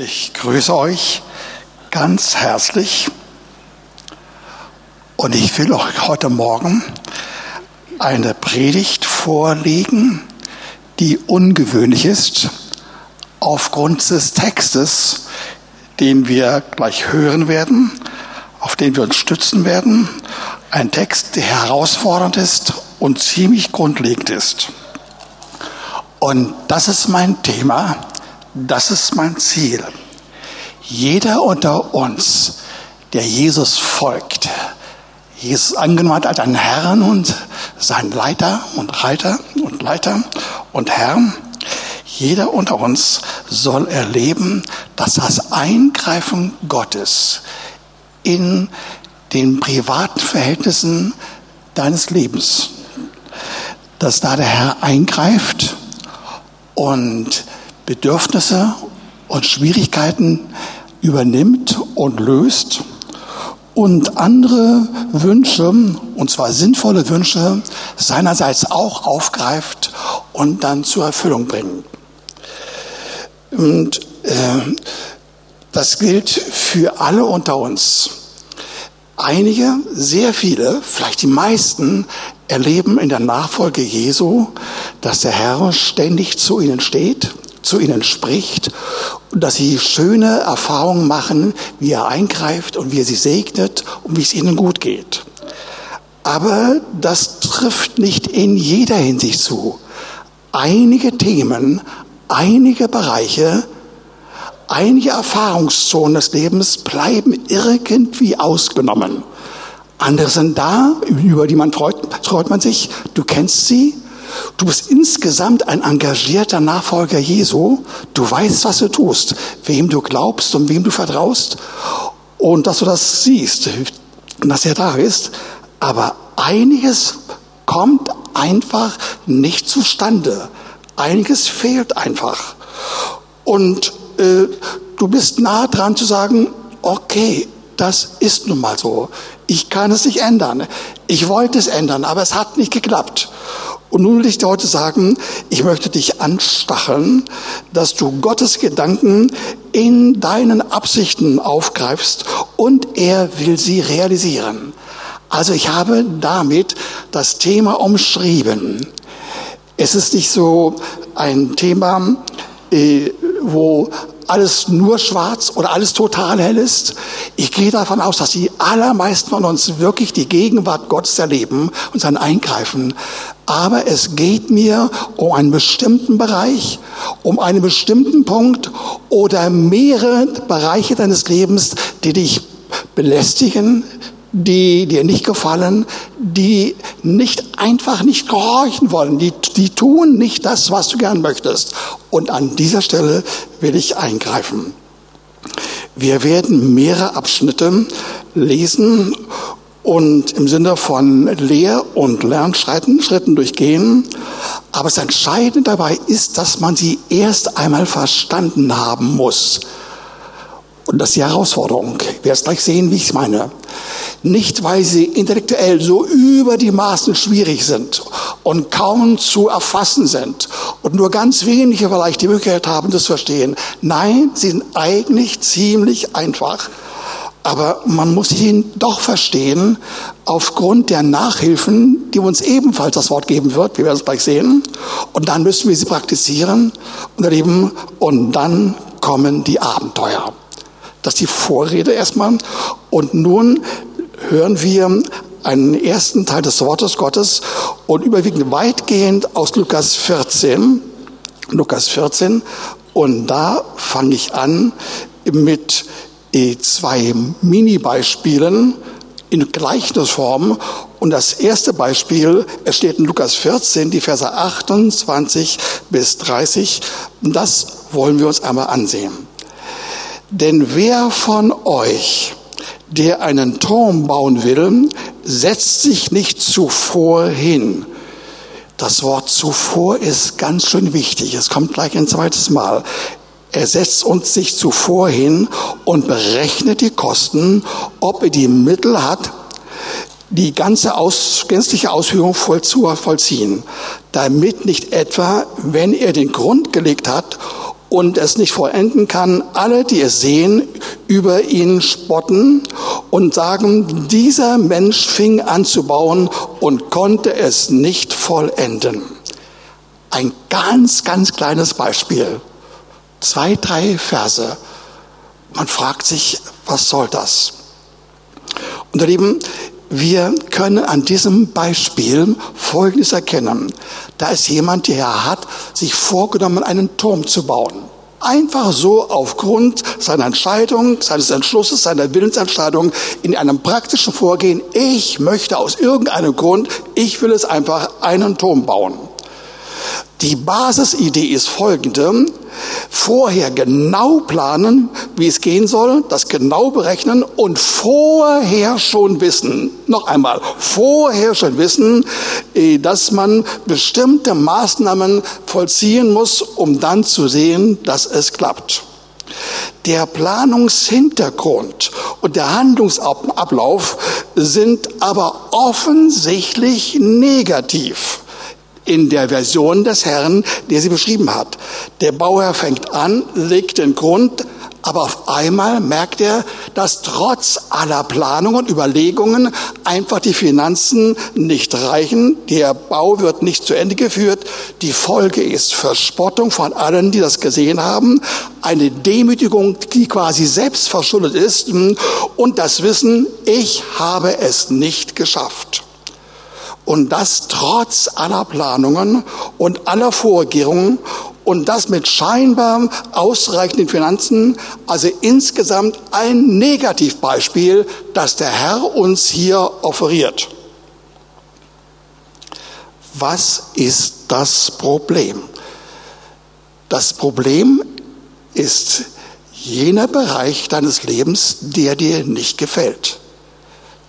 Ich grüße euch ganz herzlich und ich will euch heute Morgen eine Predigt vorlegen, die ungewöhnlich ist aufgrund des Textes, den wir gleich hören werden, auf den wir uns stützen werden. Ein Text, der herausfordernd ist und ziemlich grundlegend ist. Und das ist mein Thema das ist mein Ziel. Jeder unter uns, der Jesus folgt, Jesus angenommen als einen Herrn und sein Leiter und Reiter und Leiter und Herr, jeder unter uns soll erleben, dass das Eingreifen Gottes in den privaten Verhältnissen deines Lebens, dass da der Herr eingreift und Bedürfnisse und Schwierigkeiten übernimmt und löst und andere Wünsche, und zwar sinnvolle Wünsche, seinerseits auch aufgreift und dann zur Erfüllung bringt. Und äh, das gilt für alle unter uns. Einige, sehr viele, vielleicht die meisten, erleben in der Nachfolge Jesu, dass der Herr ständig zu ihnen steht, zu ihnen spricht dass sie schöne Erfahrungen machen, wie er eingreift und wie er sie segnet und wie es ihnen gut geht. Aber das trifft nicht in jeder Hinsicht zu. Einige Themen, einige Bereiche, einige Erfahrungszonen des Lebens bleiben irgendwie ausgenommen. Andere sind da, über die man freut, freut man sich. Du kennst sie, Du bist insgesamt ein engagierter Nachfolger Jesu. Du weißt, was du tust, wem du glaubst und wem du vertraust und dass du das siehst, dass er da ist. Aber einiges kommt einfach nicht zustande. Einiges fehlt einfach. Und äh, du bist nah dran zu sagen, okay, das ist nun mal so. Ich kann es nicht ändern. Ich wollte es ändern, aber es hat nicht geklappt. Und nun will ich dir heute sagen, ich möchte dich anstacheln, dass du Gottes Gedanken in deinen Absichten aufgreifst und er will sie realisieren. Also ich habe damit das Thema umschrieben. Es ist nicht so ein Thema, äh, wo alles nur schwarz oder alles total hell ist. Ich gehe davon aus, dass die allermeisten von uns wirklich die Gegenwart Gottes erleben und sein Eingreifen. Aber es geht mir um einen bestimmten Bereich, um einen bestimmten Punkt oder mehrere Bereiche deines Lebens, die dich belästigen, die dir nicht gefallen, die nicht einfach nicht gehorchen wollen, die, die tun nicht das, was du gern möchtest. Und an dieser Stelle will ich eingreifen. Wir werden mehrere Abschnitte lesen und im Sinne von Lehr- und Lernschritten Schritten durchgehen. Aber das Entscheidende dabei ist, dass man sie erst einmal verstanden haben muss. Und das ist die Herausforderung. Wir werden es gleich sehen, wie ich es meine. Nicht, weil sie intellektuell so über die Maßen schwierig sind und kaum zu erfassen sind und nur ganz wenige vielleicht die Möglichkeit haben, das zu verstehen. Nein, sie sind eigentlich ziemlich einfach. Aber man muss ihn doch verstehen aufgrund der Nachhilfen, die uns ebenfalls das Wort geben wird. Wir werden es gleich sehen. Und dann müssen wir sie praktizieren und erleben. Und dann kommen die Abenteuer. Das ist die Vorrede erstmal. Und nun hören wir einen ersten Teil des Wortes Gottes und überwiegend weitgehend aus Lukas 14. Lukas 14. Und da fange ich an mit zwei Mini-Beispielen in Gleichnisform. Und das erste Beispiel, es steht in Lukas 14, die Verse 28 bis 30. Und das wollen wir uns einmal ansehen. Denn wer von euch, der einen Turm bauen will, setzt sich nicht zuvor hin. Das Wort zuvor ist ganz schön wichtig. Es kommt gleich ein zweites Mal. Er setzt uns sich zuvor hin und berechnet die Kosten, ob er die Mittel hat, die ganze aus, gänzliche Ausführung voll zu vollziehen, damit nicht etwa, wenn er den Grund gelegt hat und es nicht vollenden kann, alle, die es sehen, über ihn spotten und sagen, dieser Mensch fing an zu bauen und konnte es nicht vollenden. Ein ganz, ganz kleines Beispiel. Zwei, drei Verse. Man fragt sich, was soll das? Und ihr Lieben, wir können an diesem Beispiel Folgendes erkennen. Da ist jemand, der hat sich vorgenommen, einen Turm zu bauen. Einfach so aufgrund seiner Entscheidung, seines Entschlusses, seiner Willensentscheidung in einem praktischen Vorgehen. Ich möchte aus irgendeinem Grund, ich will es einfach einen Turm bauen. Die Basisidee ist folgende. Vorher genau planen, wie es gehen soll, das genau berechnen und vorher schon wissen, noch einmal, vorher schon wissen, äh, dass man bestimmte Maßnahmen vollziehen muss, um dann zu sehen, dass es klappt. Der Planungshintergrund und der Handlungsablauf sind aber offensichtlich negativ in der Version des Herrn, der sie beschrieben hat. Der Bauherr fängt an, legt den Grund, aber auf einmal merkt er, dass trotz aller Planungen und Überlegungen einfach die Finanzen nicht reichen. Der Bau wird nicht zu Ende geführt. Die Folge ist Verspottung von allen, die das gesehen haben. Eine Demütigung, die quasi selbst verschuldet ist. Und das Wissen, ich habe es nicht geschafft. Und das trotz aller Planungen und aller Vorkehrungen und das mit scheinbar ausreichenden Finanzen. Also insgesamt ein Negativbeispiel, das der Herr uns hier offeriert. Was ist das Problem? Das Problem ist jener Bereich deines Lebens, der dir nicht gefällt.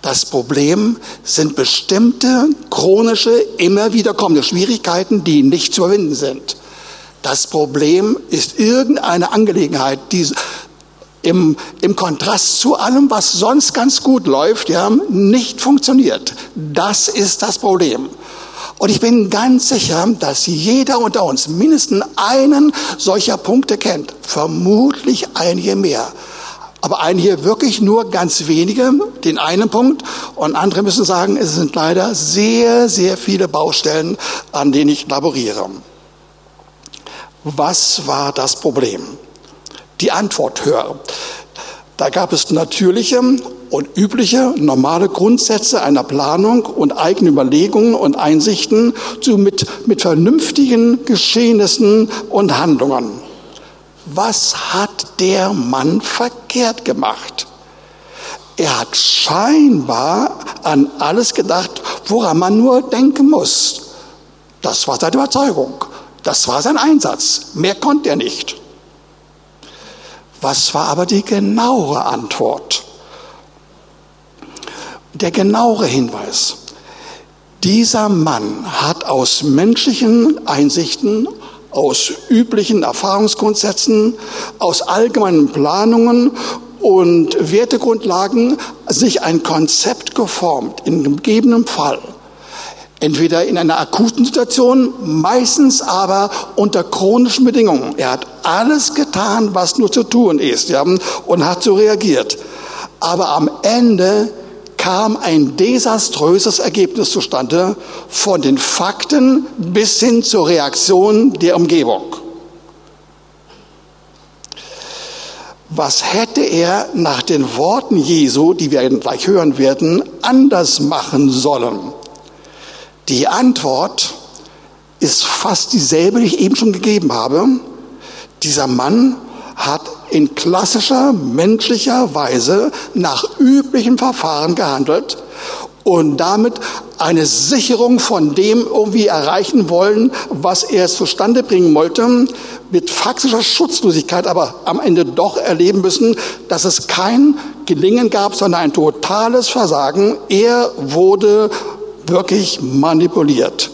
Das Problem sind bestimmte chronische, immer wieder kommende Schwierigkeiten, die nicht zu überwinden sind. Das Problem ist irgendeine Angelegenheit, die im, im Kontrast zu allem, was sonst ganz gut läuft, ja, nicht funktioniert. Das ist das Problem. Und ich bin ganz sicher, dass jeder unter uns mindestens einen solcher Punkte kennt. Vermutlich einige mehr. Aber einige wirklich nur ganz wenige, den einen Punkt. Und andere müssen sagen, es sind leider sehr, sehr viele Baustellen, an denen ich laboriere. Was war das Problem? Die Antwort höre. Da gab es natürliche und übliche normale Grundsätze einer Planung und eigenen Überlegungen und Einsichten zu mit, mit vernünftigen Geschehnissen und Handlungen was hat der Mann verkehrt gemacht? Er hat scheinbar an alles gedacht, woran man nur denken muss. Das war seine Überzeugung. Das war sein Einsatz. Mehr konnte er nicht. Was war aber die genauere Antwort? Der genauere Hinweis. Dieser Mann hat aus menschlichen Einsichten aus üblichen Erfahrungsgrundsätzen, aus allgemeinen Planungen und Wertegrundlagen sich ein Konzept geformt, in gegebenem Fall. Entweder in einer akuten Situation, meistens aber unter chronischen Bedingungen. Er hat alles getan, was nur zu tun ist, ja, und hat so reagiert. Aber am Ende kam ein desaströses Ergebnis zustande von den Fakten bis hin zur Reaktion der Umgebung. Was hätte er nach den Worten Jesu, die wir gleich hören werden, anders machen sollen? Die Antwort ist fast dieselbe, die ich eben schon gegeben habe. Dieser Mann hat in klassischer menschlicher Weise nach üblichen Verfahren gehandelt und damit eine Sicherung von dem irgendwie erreichen wollen, was er zustande bringen wollte, mit faktischer Schutzlosigkeit aber am Ende doch erleben müssen, dass es kein Gelingen gab, sondern ein totales Versagen. Er wurde wirklich manipuliert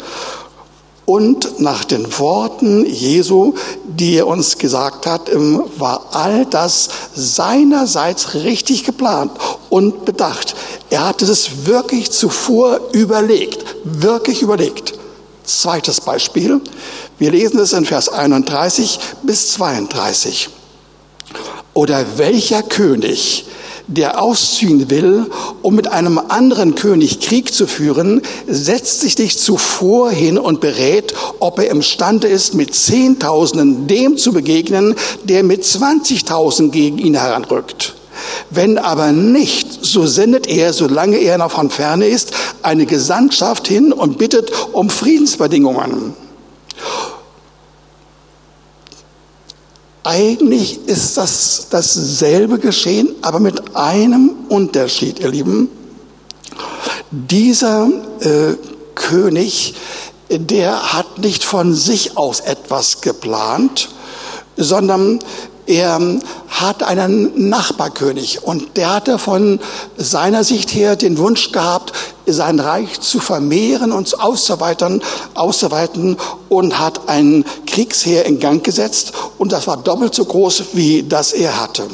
und nach den Worten Jesu, die er uns gesagt hat, war all das seinerseits richtig geplant und bedacht. Er hatte es wirklich zuvor überlegt, wirklich überlegt. Zweites Beispiel. Wir lesen es in Vers 31 bis 32. Oder welcher König, der ausziehen will, um mit einem anderen König Krieg zu führen, setzt sich nicht zuvor hin und berät, ob er imstande ist, mit Zehntausenden dem zu begegnen, der mit 20.000 gegen ihn heranrückt. Wenn aber nicht, so sendet er, solange er noch von ferne ist, eine Gesandtschaft hin und bittet um Friedensbedingungen. Eigentlich ist das dasselbe geschehen, aber mit einem Unterschied, ihr Lieben. Dieser äh, König, der hat nicht von sich aus etwas geplant, sondern er hat einen Nachbarkönig und der hatte von seiner Sicht her den Wunsch gehabt, sein Reich zu vermehren und auszuweitern, auszuweiten und hat ein Kriegsheer in Gang gesetzt und das war doppelt so groß wie das er hatte.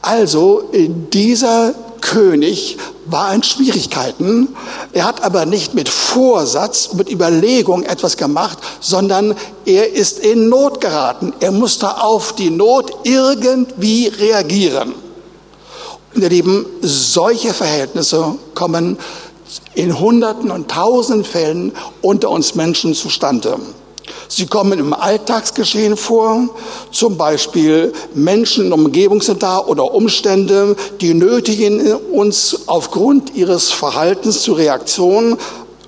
Also dieser König war in Schwierigkeiten. Er hat aber nicht mit Vorsatz, mit Überlegung etwas gemacht, sondern er ist in Not geraten. Er musste auf die Not irgendwie reagieren. Und ihr Lieben, solche Verhältnisse kommen in Hunderten und Tausenden Fällen unter uns Menschen zustande. Sie kommen im Alltagsgeschehen vor, zum Beispiel Menschen in Umgebung sind da oder Umstände, die nötigen uns aufgrund ihres Verhaltens zu Reaktionen,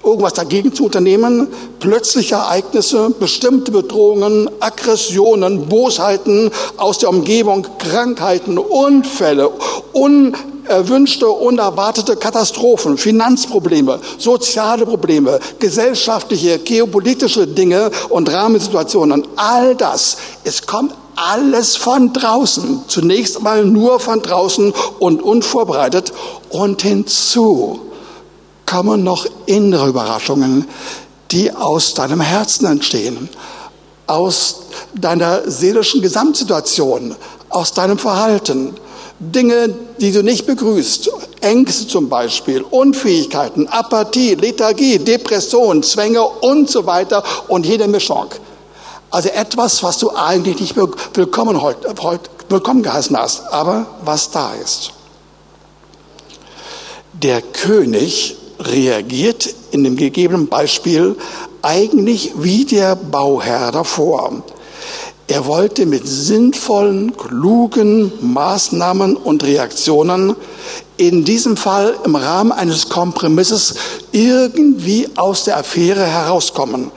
irgendwas dagegen zu unternehmen, plötzliche Ereignisse, bestimmte Bedrohungen, Aggressionen, Bosheiten aus der Umgebung, Krankheiten, Unfälle, un erwünschte, unerwartete Katastrophen, Finanzprobleme, soziale Probleme, gesellschaftliche, geopolitische Dinge und Rahmensituationen. All das, es kommt alles von draußen. Zunächst mal nur von draußen und unvorbereitet. Und hinzu kommen noch innere Überraschungen, die aus deinem Herzen entstehen, aus deiner seelischen Gesamtsituation, aus deinem Verhalten, Dinge, die du nicht begrüßt, Ängste zum Beispiel, Unfähigkeiten, Apathie, Lethargie, Depression, Zwänge und so weiter und jede Mischung. Also etwas, was du eigentlich nicht willkommen, willkommen geheißen hast, aber was da ist. Der König reagiert in dem gegebenen Beispiel eigentlich wie der Bauherr davor. Er wollte mit sinnvollen, klugen Maßnahmen und Reaktionen in diesem Fall im Rahmen eines Kompromisses irgendwie aus der Affäre herauskommen.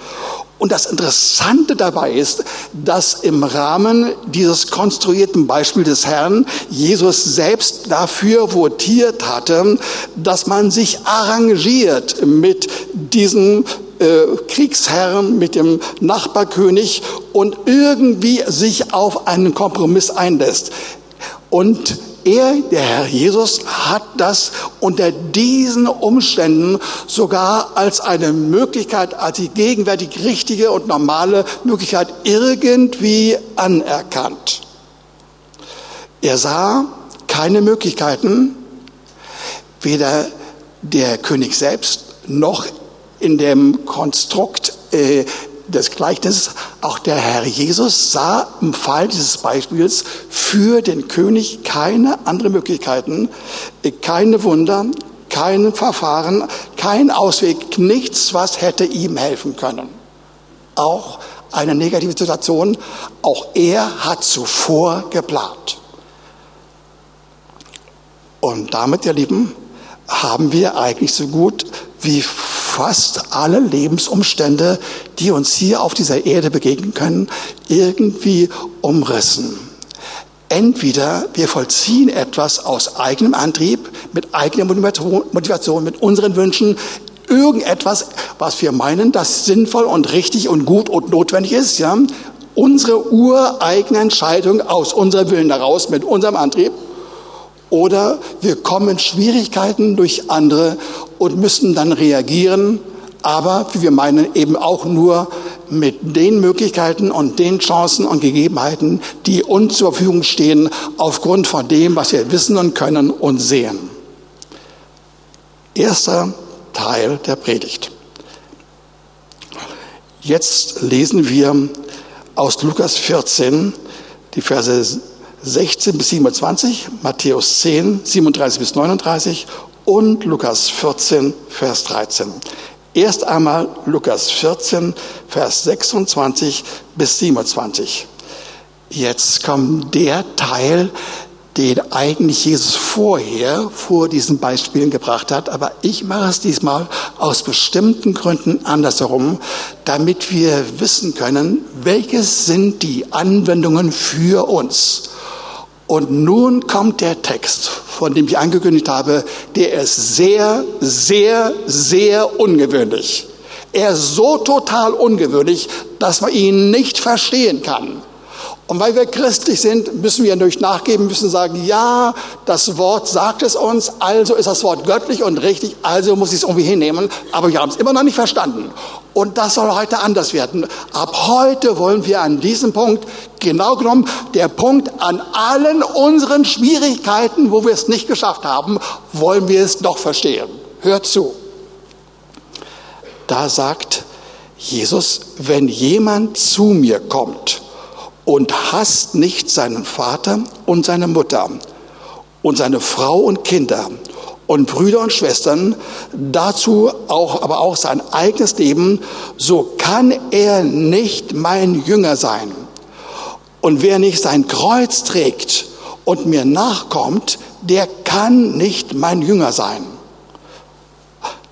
Und das Interessante dabei ist, dass im Rahmen dieses konstruierten Beispiel des Herrn Jesus selbst dafür votiert hatte, dass man sich arrangiert mit diesem äh, Kriegsherrn, mit dem Nachbarkönig und irgendwie sich auf einen Kompromiss einlässt. Und er, der Herr Jesus, hat das unter diesen Umständen sogar als eine Möglichkeit, als die gegenwärtig richtige und normale Möglichkeit irgendwie anerkannt. Er sah keine Möglichkeiten, weder der König selbst noch in dem Konstrukt äh, des Gleichnisses, auch der Herr Jesus sah im Fall dieses Beispiels für den König keine andere Möglichkeiten, keine Wunder, kein Verfahren, kein Ausweg, nichts, was hätte ihm helfen können. Auch eine negative Situation, auch er hat zuvor geplant. Und damit, ihr Lieben, haben wir eigentlich so gut wie fast alle Lebensumstände, die uns hier auf dieser Erde begegnen können, irgendwie umrissen. Entweder wir vollziehen etwas aus eigenem Antrieb, mit eigener Motivation, mit unseren Wünschen, irgendetwas, was wir meinen, das sinnvoll und richtig und gut und notwendig ist, ja, unsere ureigene Entscheidung aus unserem Willen heraus, mit unserem Antrieb, oder wir kommen Schwierigkeiten durch andere und müssen dann reagieren, aber wie wir meinen, eben auch nur mit den Möglichkeiten und den Chancen und Gegebenheiten, die uns zur Verfügung stehen, aufgrund von dem, was wir wissen und können und sehen. Erster Teil der Predigt. Jetzt lesen wir aus Lukas 14, die Verse 16 bis 27, Matthäus 10, 37 bis 39 und Lukas 14, Vers 13. Erst einmal Lukas 14, Vers 26 bis 27. Jetzt kommt der Teil, den eigentlich Jesus vorher vor diesen Beispielen gebracht hat. Aber ich mache es diesmal aus bestimmten Gründen andersherum, damit wir wissen können, welches sind die Anwendungen für uns. Und nun kommt der Text, von dem ich angekündigt habe, der ist sehr, sehr, sehr ungewöhnlich. Er ist so total ungewöhnlich, dass man ihn nicht verstehen kann. Und weil wir christlich sind, müssen wir durch nachgeben, müssen sagen, ja, das Wort sagt es uns, also ist das Wort göttlich und richtig, also muss ich es irgendwie hinnehmen, aber wir haben es immer noch nicht verstanden. Und das soll heute anders werden. Ab heute wollen wir an diesem Punkt, genau genommen, der Punkt an allen unseren Schwierigkeiten, wo wir es nicht geschafft haben, wollen wir es doch verstehen. Hört zu. Da sagt Jesus, wenn jemand zu mir kommt, und hasst nicht seinen Vater und seine Mutter und seine Frau und Kinder und Brüder und Schwestern, dazu auch, aber auch sein eigenes Leben, so kann er nicht mein Jünger sein. Und wer nicht sein Kreuz trägt und mir nachkommt, der kann nicht mein Jünger sein.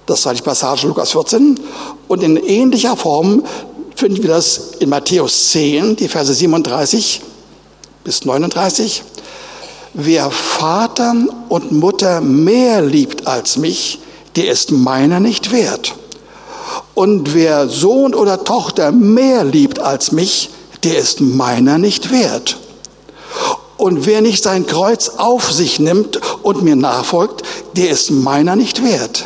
Das war die Passage Lukas 14. Und in ähnlicher Form finden wir das in Matthäus 10, die Verse 37 bis 39. Wer Vater und Mutter mehr liebt als mich, der ist meiner nicht wert. Und wer Sohn oder Tochter mehr liebt als mich, der ist meiner nicht wert. Und wer nicht sein Kreuz auf sich nimmt und mir nachfolgt, der ist meiner nicht wert.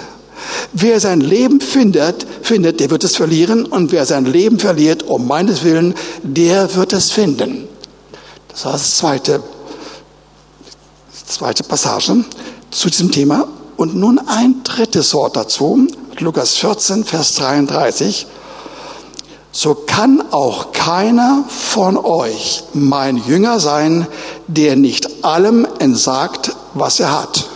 Wer sein Leben findet, findet, der wird es verlieren. Und wer sein Leben verliert, um meines Willen, der wird es finden. Das war das zweite, zweite Passage zu diesem Thema. Und nun ein drittes Wort dazu. Lukas 14, Vers 33. So kann auch keiner von euch mein Jünger sein, der nicht allem entsagt, was er hat.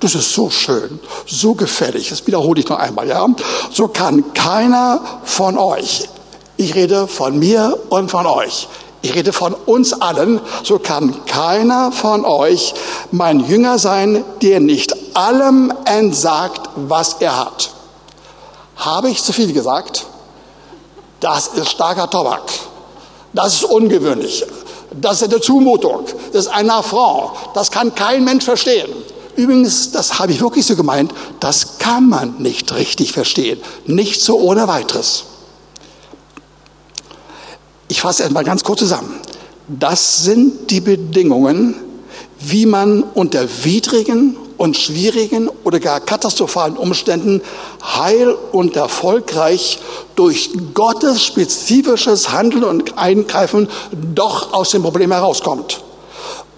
Das ist so schön, so gefällig. Das wiederhole ich noch einmal, ja. So kann keiner von euch, ich rede von mir und von euch, ich rede von uns allen, so kann keiner von euch mein Jünger sein, der nicht allem entsagt, was er hat. Habe ich zu viel gesagt? Das ist starker Tobak. Das ist ungewöhnlich. Das ist eine Zumutung. Das ist ein Affront. Das kann kein Mensch verstehen. Übrigens, das habe ich wirklich so gemeint, das kann man nicht richtig verstehen. Nicht so ohne weiteres. Ich fasse erstmal ganz kurz zusammen. Das sind die Bedingungen, wie man unter widrigen und schwierigen oder gar katastrophalen Umständen heil und erfolgreich durch Gottes spezifisches Handeln und Eingreifen doch aus dem Problem herauskommt.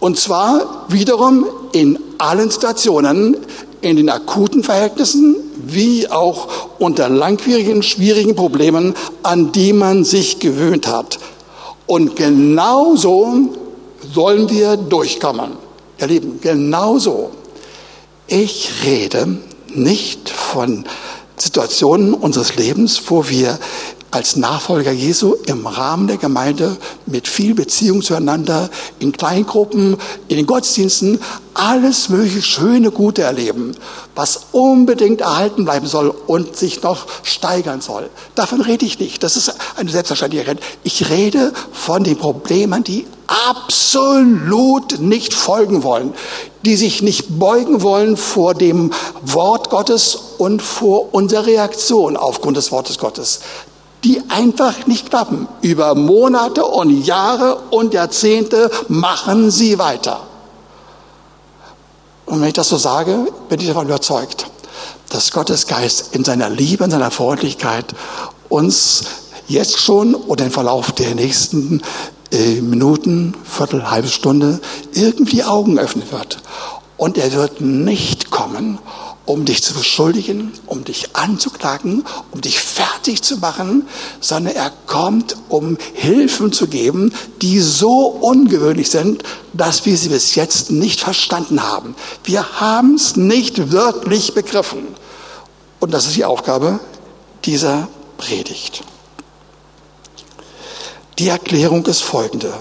Und zwar wiederum in allen Situationen, in den akuten Verhältnissen wie auch unter langwierigen, schwierigen Problemen, an die man sich gewöhnt hat. Und genauso sollen wir durchkommen. Ihr Lieben, genauso. Ich rede nicht von Situationen unseres Lebens, wo wir als Nachfolger Jesu im Rahmen der Gemeinde mit viel Beziehung zueinander, in Kleingruppen, in den Gottesdiensten, alles mögliche schöne, gute erleben, was unbedingt erhalten bleiben soll und sich noch steigern soll. Davon rede ich nicht. Das ist eine Selbstverständlichkeit. Ich rede von den Problemen, die absolut nicht folgen wollen, die sich nicht beugen wollen vor dem Wort Gottes und vor unserer Reaktion aufgrund des Wortes Gottes die einfach nicht klappen. Über Monate und Jahre und Jahrzehnte machen sie weiter. Und wenn ich das so sage, bin ich davon überzeugt, dass Gottes Geist in seiner Liebe, in seiner Freundlichkeit uns jetzt schon oder im Verlauf der nächsten äh, Minuten, Viertel, halbe Stunde irgendwie Augen öffnen wird. Und er wird nicht kommen um dich zu beschuldigen, um dich anzuklagen, um dich fertig zu machen, sondern er kommt, um Hilfen zu geben, die so ungewöhnlich sind, dass wir sie bis jetzt nicht verstanden haben. Wir haben es nicht wirklich begriffen. Und das ist die Aufgabe dieser Predigt. Die Erklärung ist folgende.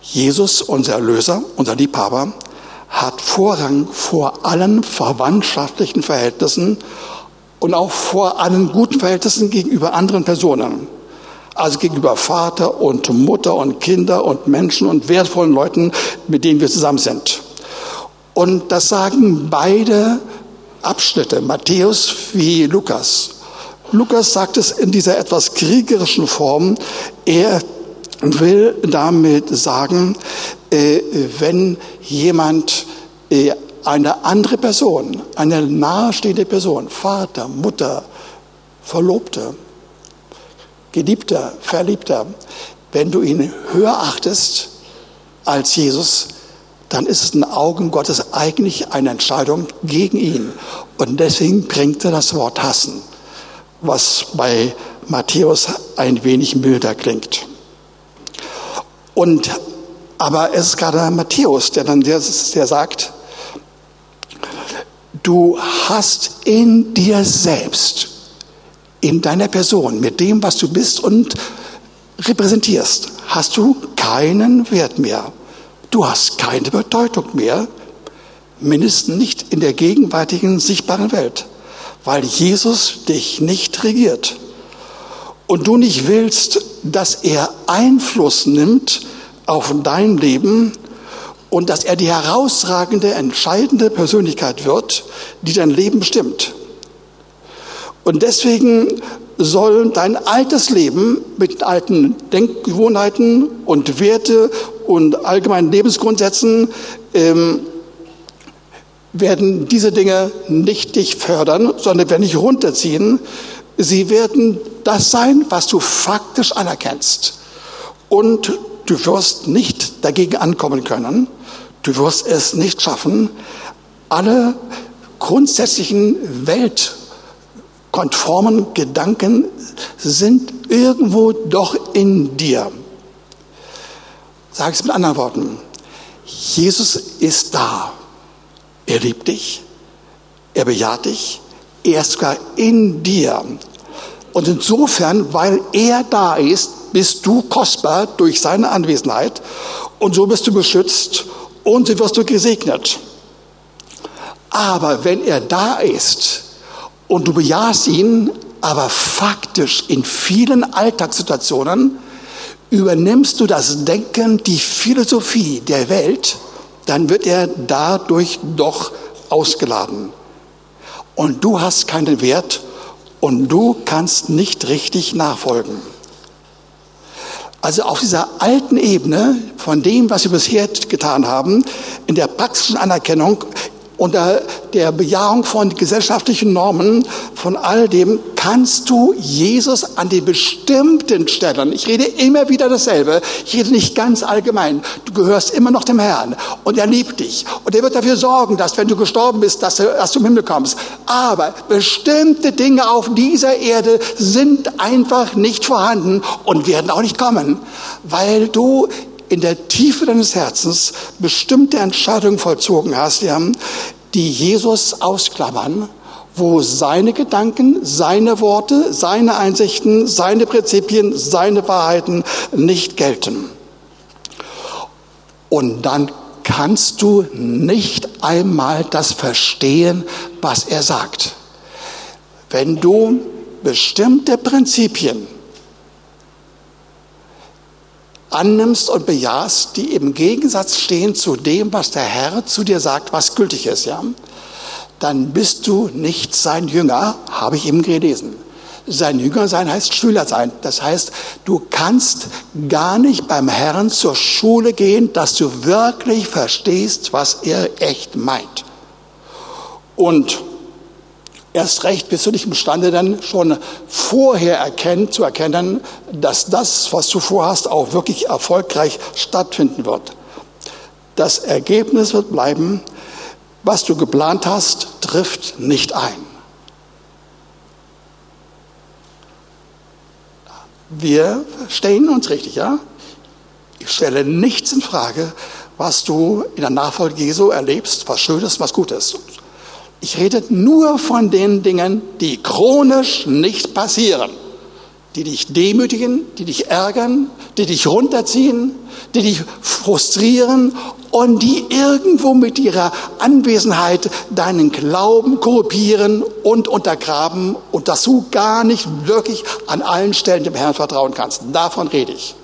Jesus, unser Erlöser, unser Liebhaber, hat Vorrang vor allen verwandtschaftlichen Verhältnissen und auch vor allen guten Verhältnissen gegenüber anderen Personen. Also gegenüber Vater und Mutter und Kinder und Menschen und wertvollen Leuten, mit denen wir zusammen sind. Und das sagen beide Abschnitte, Matthäus wie Lukas. Lukas sagt es in dieser etwas kriegerischen Form. Er will damit sagen, wenn jemand äh, eine andere Person, eine nahestehende Person, Vater, Mutter, Verlobte, Geliebter, Verliebter, wenn du ihn höher achtest als Jesus, dann ist es in Augen Gottes eigentlich eine Entscheidung gegen ihn. Und deswegen bringt er das Wort hassen, was bei Matthäus ein wenig milder klingt. Und, aber es ist gerade Matthäus, der dann der, der sagt, du hast in dir selbst, in deiner Person, mit dem, was du bist und repräsentierst, hast du keinen Wert mehr. Du hast keine Bedeutung mehr, mindestens nicht in der gegenwärtigen sichtbaren Welt, weil Jesus dich nicht regiert und du nicht willst, dass er Einfluss nimmt auf dein Leben und dass er die herausragende, entscheidende Persönlichkeit wird, die dein Leben bestimmt. Und deswegen soll dein altes Leben mit alten Denkgewohnheiten und Werte und allgemeinen Lebensgrundsätzen ähm, werden diese Dinge nicht dich fördern, sondern werden dich runterziehen. Sie werden das sein, was du faktisch anerkennst. Und du wirst nicht dagegen ankommen können. Du wirst es nicht schaffen, alle grundsätzlichen weltkonformen Gedanken sind irgendwo doch in dir. Sag es mit anderen Worten. Jesus ist da. Er liebt dich. Er bejaht dich. Er ist sogar in dir. Und insofern, weil er da ist, bist du kostbar durch seine Anwesenheit und so bist du beschützt und so wirst du gesegnet. Aber wenn er da ist und du bejahst ihn, aber faktisch in vielen Alltagssituationen übernimmst du das Denken, die Philosophie der Welt, dann wird er dadurch doch ausgeladen. Und du hast keinen Wert und du kannst nicht richtig nachfolgen. Also auf dieser alten Ebene von dem, was wir bisher getan haben, in der praktischen Anerkennung unter der Bejahung von gesellschaftlichen Normen, von all dem, kannst du Jesus an den bestimmten Stellen, ich rede immer wieder dasselbe, ich rede nicht ganz allgemein, du gehörst immer noch dem Herrn und er liebt dich und er wird dafür sorgen, dass wenn du gestorben bist, dass du, dass du im Himmel kommst. Aber bestimmte Dinge auf dieser Erde sind einfach nicht vorhanden und werden auch nicht kommen, weil du in der Tiefe deines Herzens bestimmte Entscheidungen vollzogen hast, die Jesus ausklammern, wo seine Gedanken, seine Worte, seine Einsichten, seine Prinzipien, seine Wahrheiten nicht gelten. Und dann kannst du nicht einmal das verstehen, was er sagt. Wenn du bestimmte Prinzipien annimmst und bejahst, die im Gegensatz stehen zu dem, was der Herr zu dir sagt, was gültig ist, ja, dann bist du nicht sein Jünger, habe ich eben gelesen. Sein Jünger sein heißt Schüler sein. Das heißt, du kannst gar nicht beim Herrn zur Schule gehen, dass du wirklich verstehst, was er echt meint. Und Erst recht bist du nicht imstande, dann schon vorher erkennen, zu erkennen, dass das, was du vorhast, auch wirklich erfolgreich stattfinden wird. Das Ergebnis wird bleiben, was du geplant hast, trifft nicht ein. Wir stellen uns richtig, ja? Ich stelle nichts in Frage, was du in der Nachfolge Jesu erlebst, was Schönes, was Gutes. Ich rede nur von den Dingen, die chronisch nicht passieren, die dich demütigen, die dich ärgern, die dich runterziehen, die dich frustrieren und die irgendwo mit ihrer Anwesenheit deinen Glauben korrupieren und untergraben und dass du gar nicht wirklich an allen Stellen dem Herrn vertrauen kannst. Davon rede ich.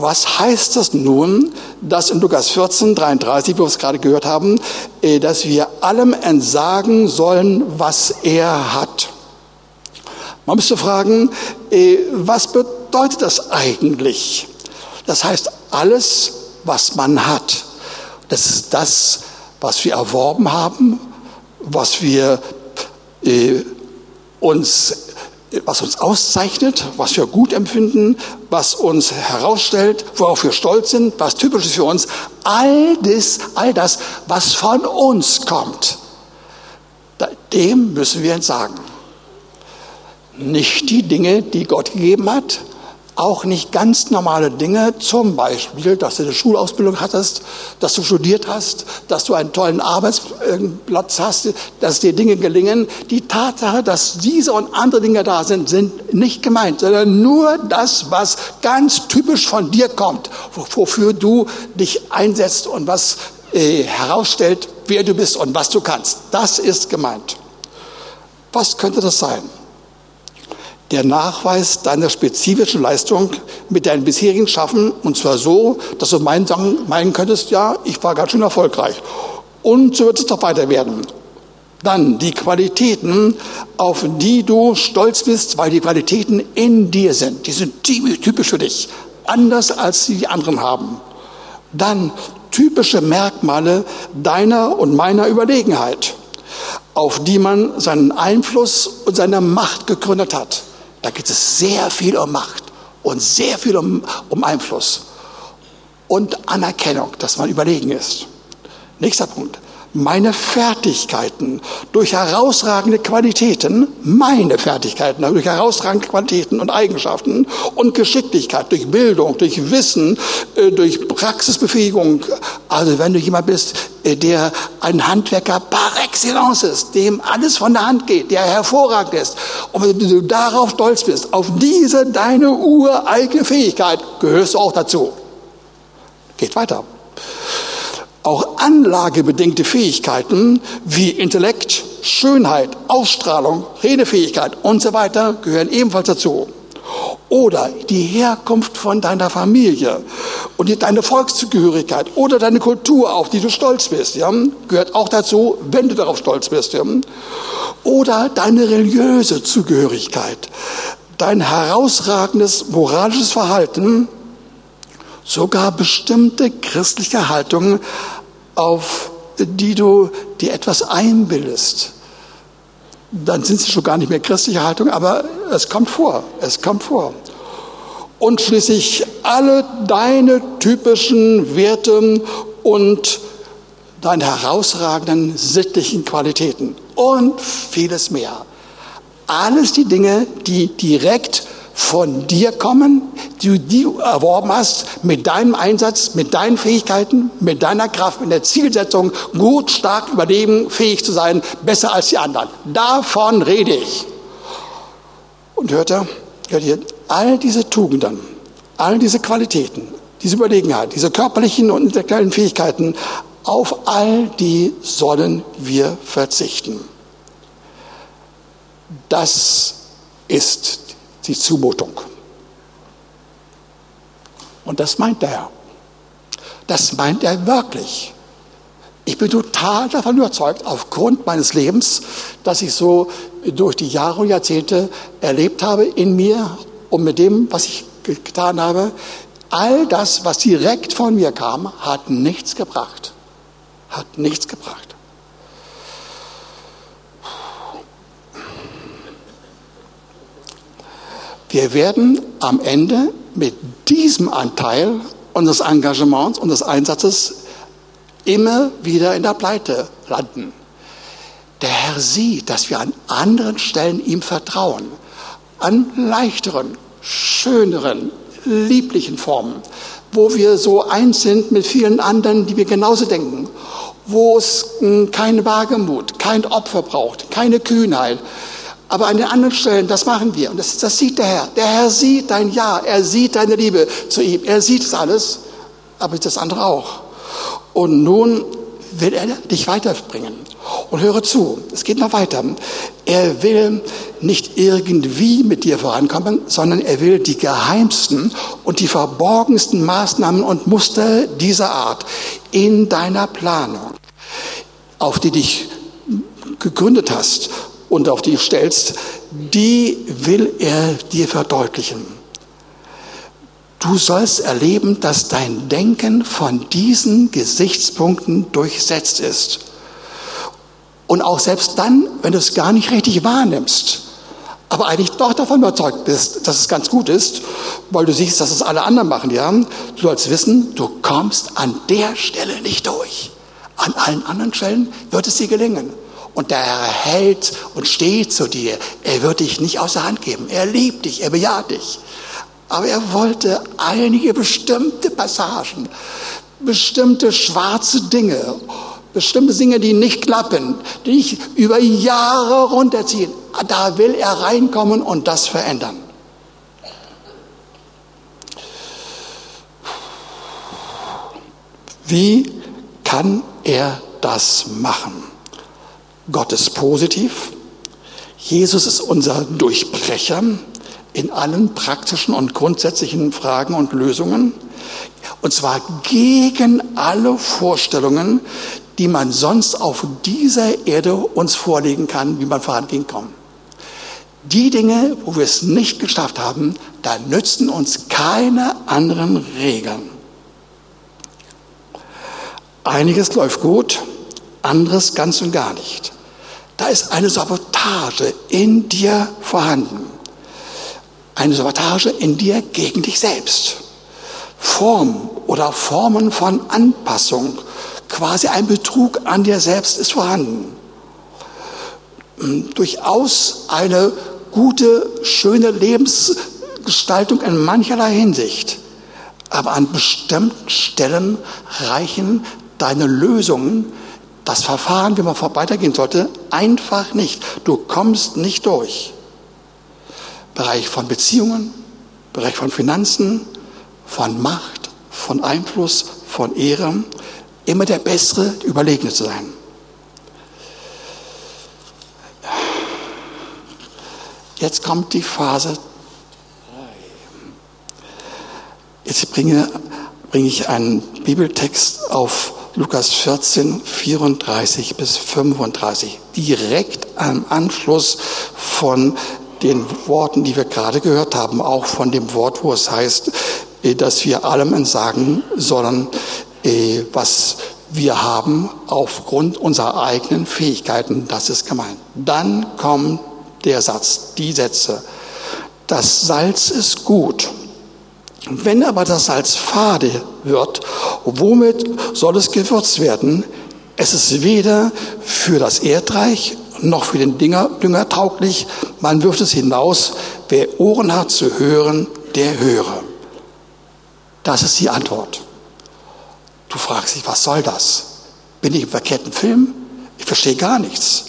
Was heißt das nun, dass in Lukas 14, 33, wo wir es gerade gehört haben, äh, dass wir allem entsagen sollen, was er hat? Man müsste fragen, äh, was bedeutet das eigentlich? Das heißt, alles, was man hat, das ist das, was wir erworben haben, was wir äh, uns was uns auszeichnet, was wir gut empfinden, was uns herausstellt, worauf wir stolz sind, was typisch ist für uns, all das, all das, was von uns kommt, dem müssen wir entsagen. Nicht die Dinge, die Gott gegeben hat, auch nicht ganz normale Dinge, zum Beispiel, dass du eine Schulausbildung hattest, dass du studiert hast, dass du einen tollen Arbeitsplatz hast, dass dir Dinge gelingen. Die Tatsache, dass diese und andere Dinge da sind, sind nicht gemeint, sondern nur das, was ganz typisch von dir kommt, wofür du dich einsetzt und was äh, herausstellt, wer du bist und was du kannst. Das ist gemeint. Was könnte das sein? Der Nachweis deiner spezifischen Leistung mit deinem bisherigen Schaffen und zwar so, dass du meinen, meinen könntest, ja, ich war ganz schön erfolgreich. Und so wird es doch weiter werden. Dann die Qualitäten, auf die du stolz bist, weil die Qualitäten in dir sind. Die sind typisch für dich, anders als die anderen haben. Dann typische Merkmale deiner und meiner Überlegenheit, auf die man seinen Einfluss und seine Macht gegründet hat. Da geht es sehr viel um Macht und sehr viel um, um Einfluss und Anerkennung, dass man überlegen ist. Nächster Punkt meine Fertigkeiten durch herausragende Qualitäten, meine Fertigkeiten durch herausragende Qualitäten und Eigenschaften und Geschicklichkeit, durch Bildung, durch Wissen, äh, durch Praxisbefähigung. Also wenn du jemand bist, äh, der ein Handwerker par excellence ist, dem alles von der Hand geht, der hervorragend ist, und wenn du darauf stolz bist, auf diese deine ureigene Fähigkeit, gehörst du auch dazu. Geht weiter. Auch anlagebedingte Fähigkeiten wie Intellekt, Schönheit, Ausstrahlung, Redefähigkeit und so weiter gehören ebenfalls dazu. Oder die Herkunft von deiner Familie und deine Volkszugehörigkeit oder deine Kultur, auf die du stolz bist, ja, gehört auch dazu, wenn du darauf stolz bist. Ja. Oder deine religiöse Zugehörigkeit, dein herausragendes moralisches Verhalten, sogar bestimmte christliche Haltungen auf die du dir etwas einbildest, dann sind sie schon gar nicht mehr christliche Haltung, aber es kommt vor, es kommt vor. Und schließlich alle deine typischen Werte und deine herausragenden sittlichen Qualitäten und vieles mehr. Alles die Dinge, die direkt von dir kommen, die du erworben hast, mit deinem Einsatz, mit deinen Fähigkeiten, mit deiner Kraft, mit der Zielsetzung, gut, stark überleben, fähig zu sein, besser als die anderen. Davon rede ich. Und hört ihr, hört ihr, all diese Tugenden, all diese Qualitäten, diese Überlegenheit, diese körperlichen und intellektuellen Fähigkeiten, auf all die sollen wir verzichten. Das ist die Zumutung. Und das meint der Herr. Das meint er wirklich. Ich bin total davon überzeugt, aufgrund meines Lebens, dass ich so durch die Jahre und Jahrzehnte erlebt habe in mir und mit dem, was ich getan habe, all das, was direkt von mir kam, hat nichts gebracht. Hat nichts gebracht. Wir werden am Ende mit diesem Anteil unseres Engagements, unseres Einsatzes immer wieder in der Pleite landen. Der Herr sieht, dass wir an anderen Stellen ihm vertrauen, an leichteren, schöneren, lieblichen Formen, wo wir so eins sind mit vielen anderen, die wir genauso denken, wo es hm, kein Wagemut, kein Opfer braucht, keine Kühnheit. Aber an den anderen Stellen, das machen wir. Und das, das sieht der Herr. Der Herr sieht dein Ja, er sieht deine Liebe zu ihm. Er sieht es alles, aber das andere auch. Und nun will er dich weiterbringen. Und höre zu, es geht noch weiter. Er will nicht irgendwie mit dir vorankommen, sondern er will die geheimsten und die verborgensten Maßnahmen und Muster dieser Art in deiner Planung, auf die dich gegründet hast und auf die stellst, die will er dir verdeutlichen. Du sollst erleben, dass dein Denken von diesen Gesichtspunkten durchsetzt ist. Und auch selbst dann, wenn du es gar nicht richtig wahrnimmst, aber eigentlich doch davon überzeugt bist, dass es ganz gut ist, weil du siehst, dass es alle anderen machen, ja. Du sollst wissen, du kommst an der Stelle nicht durch. An allen anderen Stellen wird es dir gelingen. Und der Herr hält und steht zu dir. Er wird dich nicht aus der Hand geben. Er liebt dich, er bejaht dich. Aber er wollte einige bestimmte Passagen, bestimmte schwarze Dinge bestimmte Dinge, die nicht klappen, die nicht über Jahre runterziehen. Da will er reinkommen und das verändern. Wie kann er das machen? Gott ist positiv. Jesus ist unser Durchbrecher in allen praktischen und grundsätzlichen Fragen und Lösungen. Und zwar gegen alle Vorstellungen, die man sonst auf dieser Erde uns vorlegen kann, wie man vorangehen kann. Die Dinge, wo wir es nicht geschafft haben, da nützen uns keine anderen Regeln. Einiges läuft gut, anderes ganz und gar nicht. Da ist eine Sabotage in dir vorhanden. Eine Sabotage in dir gegen dich selbst. Form oder Formen von Anpassung quasi ein Betrug an dir selbst ist vorhanden. Hm, durchaus eine gute, schöne Lebensgestaltung in mancherlei Hinsicht. Aber an bestimmten Stellen reichen deine Lösungen, das Verfahren, wie man weitergehen sollte, einfach nicht. Du kommst nicht durch. Bereich von Beziehungen, Bereich von Finanzen, von Macht, von Einfluss, von Ehre, immer der Bessere, Überlegene zu sein. Jetzt kommt die Phase 3. Jetzt bringe, bringe ich einen Bibeltext auf Lukas 14, 34 bis 35, direkt am Anschluss von den Worten, die wir gerade gehört haben, auch von dem Wort, wo es heißt, dass wir allem entsagen sollen, äh, was wir haben aufgrund unserer eigenen Fähigkeiten. Das ist gemeint. Dann kommt der Satz, die Sätze. Das Salz ist gut. Wenn aber das Salz fade wird, womit soll es gewürzt werden? Es ist weder für das Erdreich noch für den Dünger, Dünger tauglich. Man wirft es hinaus. Wer Ohren hat zu hören, der höre. Das ist die Antwort. Du fragst dich, was soll das? Bin ich im verkehrten Film? Ich verstehe gar nichts.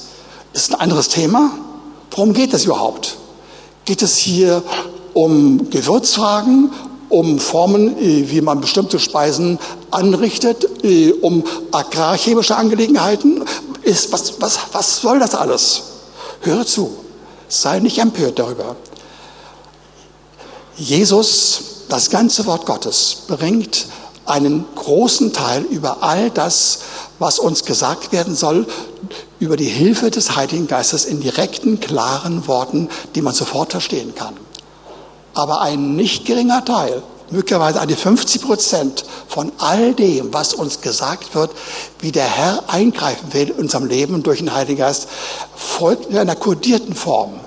Ist ein anderes Thema? Worum geht es überhaupt? Geht es hier um Gewürzfragen, um Formen, äh, wie man bestimmte Speisen anrichtet, äh, um agrarchemische Angelegenheiten? Ist, was, was, was soll das alles? Höre zu. Sei nicht empört darüber. Jesus, das ganze Wort Gottes, bringt einen großen Teil über all das, was uns gesagt werden soll, über die Hilfe des Heiligen Geistes in direkten, klaren Worten, die man sofort verstehen kann. Aber ein nicht geringer Teil, möglicherweise eine 50 Prozent von all dem, was uns gesagt wird, wie der Herr eingreifen will in unserem Leben durch den Heiligen Geist, folgt in einer kodierten Form,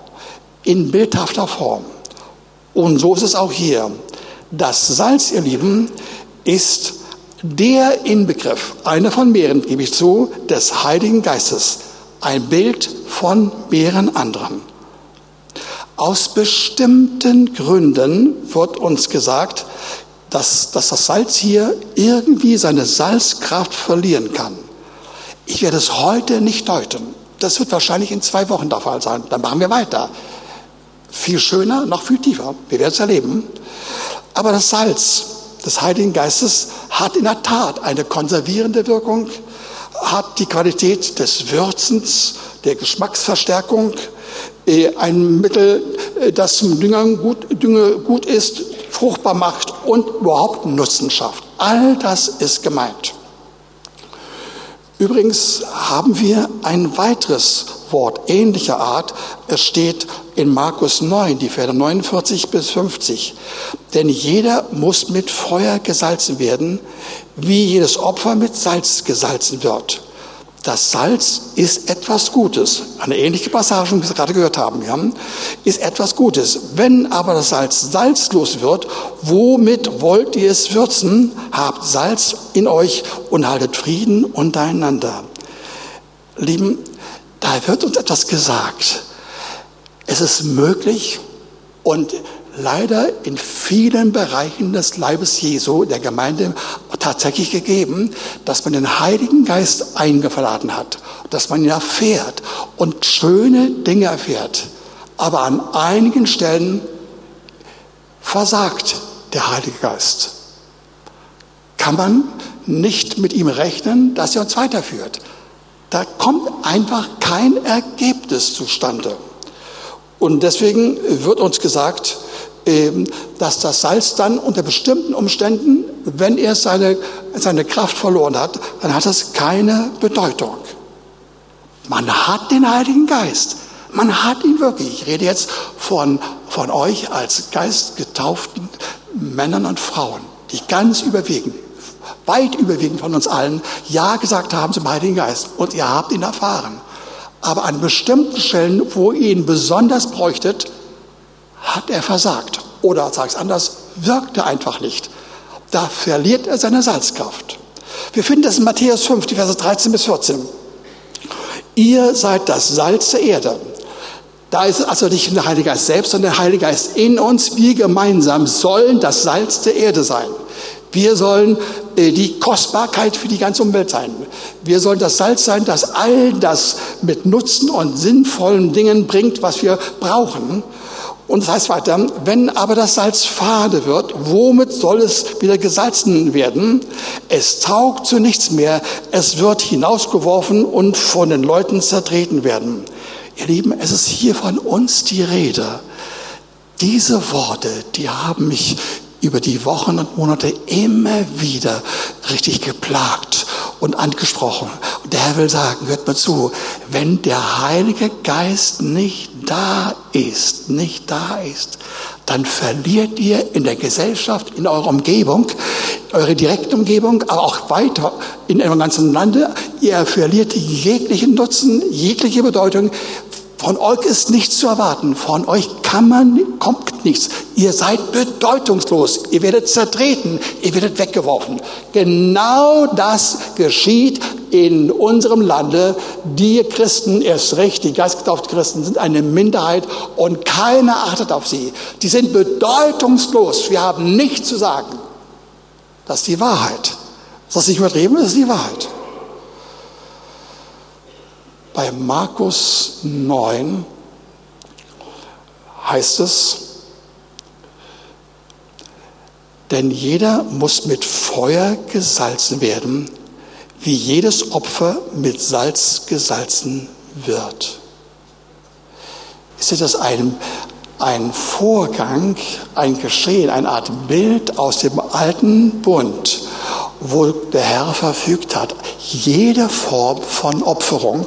in bildhafter Form. Und so ist es auch hier. Das Salz, ihr Lieben, ist der Inbegriff, einer von mehreren, gebe ich zu, des Heiligen Geistes, ein Bild von mehreren anderen. Aus bestimmten Gründen wird uns gesagt, dass, dass das Salz hier irgendwie seine Salzkraft verlieren kann. Ich werde es heute nicht deuten. Das wird wahrscheinlich in zwei Wochen der Fall sein. Dann machen wir weiter. Viel schöner, noch viel tiefer. Wir werden es erleben. Aber das Salz des Heiligen Geistes hat in der Tat eine konservierende Wirkung, hat die Qualität des Würzens, der Geschmacksverstärkung, ein Mittel, äh, das zum Düngern gut, Dünge gut ist, fruchtbar macht und überhaupt Nutzen schafft. All das ist gemeint. Übrigens haben wir ein weiteres Wort ähnlicher Art. Es steht in Markus 9, die Verse 49 bis 50. Denn jeder muss mit Feuer gesalzen werden, wie jedes Opfer mit Salz gesalzen wird. Das Salz ist etwas Gutes. Eine ähnliche Passage, wie wir gerade gehört haben, ja, ist etwas Gutes. Wenn aber das Salz salzlos wird, womit wollt ihr es würzen? Habt Salz in euch und haltet Frieden untereinander. Lieben, da wird uns etwas gesagt. Es ist möglich und leider in vielen Bereichen des Leibes Jesu, der Gemeinde, tatsächlich gegeben, dass man den Heiligen Geist eingeladen hat, dass man ihn erfährt und schöne Dinge erfährt. Aber an einigen Stellen versagt der Heilige Geist. Kann man nicht mit ihm rechnen, dass er uns weiterführt. Da kommt einfach kein Ergebnis zustande. Und deswegen wird uns gesagt, dass das Salz dann unter bestimmten Umständen, wenn er seine, seine Kraft verloren hat, dann hat es keine Bedeutung. Man hat den Heiligen Geist. Man hat ihn wirklich. Ich rede jetzt von, von euch als geistgetauften Männern und Frauen, die ganz überwiegend, weit überwiegend von uns allen Ja gesagt haben zum Heiligen Geist. Und ihr habt ihn erfahren. Aber an bestimmten Stellen, wo ihr ihn besonders bräuchtet, hat er versagt. Oder, sag es anders, wirkt er einfach nicht. Da verliert er seine Salzkraft. Wir finden das in Matthäus 5, die Verse 13 bis 14. Ihr seid das Salz der Erde. Da ist also nicht der Heilige Geist selbst, sondern der Heilige Geist in uns. Wir gemeinsam sollen das Salz der Erde sein. Wir sollen äh, die Kostbarkeit für die ganze Umwelt sein. Wir sollen das Salz sein, das all das mit Nutzen und sinnvollen Dingen bringt, was wir brauchen. Und das heißt weiter, wenn aber das Salz fade wird, womit soll es wieder gesalzen werden? Es taugt zu nichts mehr, es wird hinausgeworfen und von den Leuten zertreten werden. Ihr Lieben, es ist hier von uns die Rede. Diese Worte, die haben mich über die Wochen und Monate immer wieder richtig geplagt und angesprochen. Und der Herr will sagen, hört mir zu, wenn der Heilige Geist nicht da ist, nicht da ist, dann verliert ihr in der Gesellschaft, in eurer Umgebung, eure direkte Umgebung, aber auch weiter in eurem ganzen Lande, ihr verliert jeglichen Nutzen, jegliche Bedeutung, von euch ist nichts zu erwarten. Von euch kann man, kommt nichts. Ihr seid bedeutungslos. Ihr werdet zertreten. Ihr werdet weggeworfen. Genau das geschieht in unserem Lande. Die Christen, erst recht, die geistgetauften Christen sind eine Minderheit und keiner achtet auf sie. Die sind bedeutungslos. Wir haben nichts zu sagen. Das ist die Wahrheit. Das ist nicht übertrieben, das ist die Wahrheit. Bei Markus 9 heißt es, denn jeder muss mit Feuer gesalzen werden, wie jedes Opfer mit Salz gesalzen wird. Ist das ein, ein Vorgang, ein Geschehen, eine Art Bild aus dem alten Bund, wo der Herr verfügt hat, jede Form von Opferung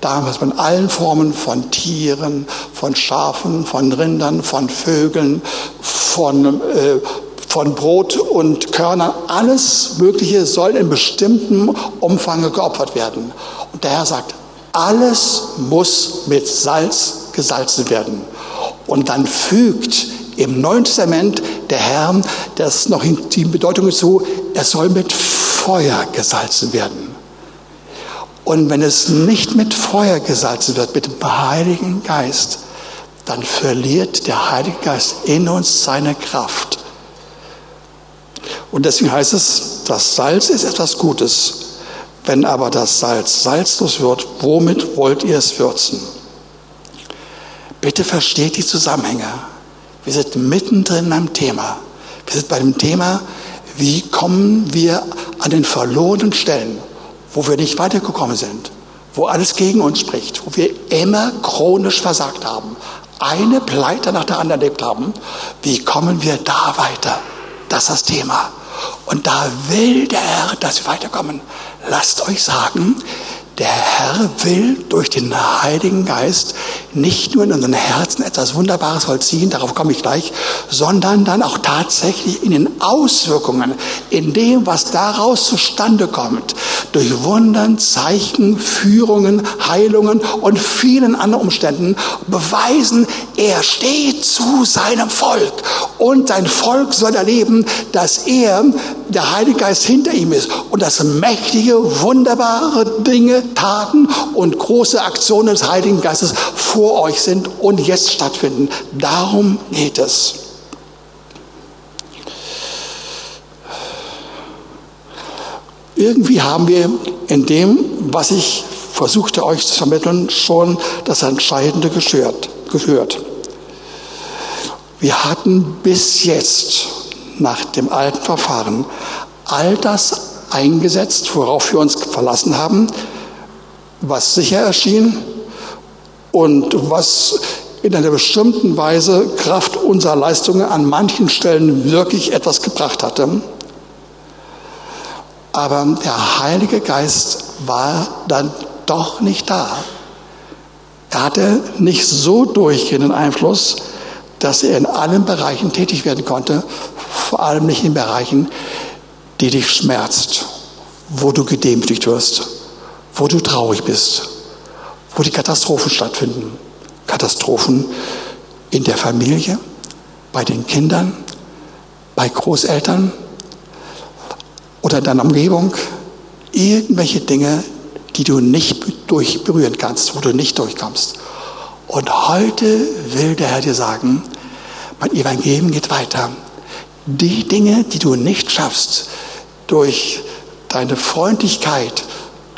Damals von allen Formen von Tieren, von Schafen, von Rindern, von Vögeln, von, äh, von Brot und Körnern, alles Mögliche soll in bestimmtem Umfang geopfert werden. Und der Herr sagt, alles muss mit Salz gesalzen werden. Und dann fügt Im Neuen Testament, der Herr, das noch die Bedeutung so, er soll mit Feuer gesalzen werden. Und wenn es nicht mit Feuer gesalzen wird, mit dem Heiligen Geist, dann verliert der Heilige Geist in uns seine Kraft. Und deswegen heißt es, das Salz ist etwas Gutes. Wenn aber das Salz salzlos wird, womit wollt ihr es würzen? Bitte versteht die Zusammenhänge. Wir sind mittendrin am Thema. Wir sind bei dem Thema, wie kommen wir an den verlorenen Stellen, wo wir nicht weitergekommen sind, wo alles gegen uns spricht, wo wir immer chronisch versagt haben, eine Pleite nach der anderen erlebt haben. Wie kommen wir da weiter? Das ist das Thema. Und da will der Herr, dass wir weiterkommen. Lasst euch sagen, der Herr will durch den Heiligen Geist nicht nur in unseren Herzen etwas Wunderbares vollziehen, darauf komme ich gleich, sondern dann auch tatsächlich in den Auswirkungen, in dem, was daraus zustande kommt, durch Wundern, Zeichen, Führungen, Heilungen und vielen anderen Umständen beweisen, er steht zu seinem Volk. Und sein Volk soll erleben, dass er, der Heilige Geist hinter ihm ist und dass mächtige, wunderbare Dinge Taten und große Aktionen des Heiligen Geistes vor euch sind und jetzt stattfinden. Darum geht es. Irgendwie haben wir in dem, was ich versuchte euch zu vermitteln, schon das Entscheidende gehört. Wir hatten bis jetzt nach dem alten Verfahren all das eingesetzt, worauf wir uns verlassen haben, was sicher erschien und was in einer bestimmten Weise Kraft unserer Leistungen an manchen Stellen wirklich etwas gebracht hatte. Aber der Heilige Geist war dann doch nicht da. Er hatte nicht so durchgehenden Einfluss, dass er in allen Bereichen tätig werden konnte, vor allem nicht in Bereichen, die dich schmerzt, wo du gedemütigt wirst wo du traurig bist, wo die Katastrophen stattfinden. Katastrophen in der Familie, bei den Kindern, bei Großeltern oder in deiner Umgebung. Irgendwelche Dinge, die du nicht durch berühren kannst, wo du nicht durchkommst. Und heute will der Herr dir sagen, mein Evangelium geht weiter. Die Dinge, die du nicht schaffst, durch deine Freundlichkeit,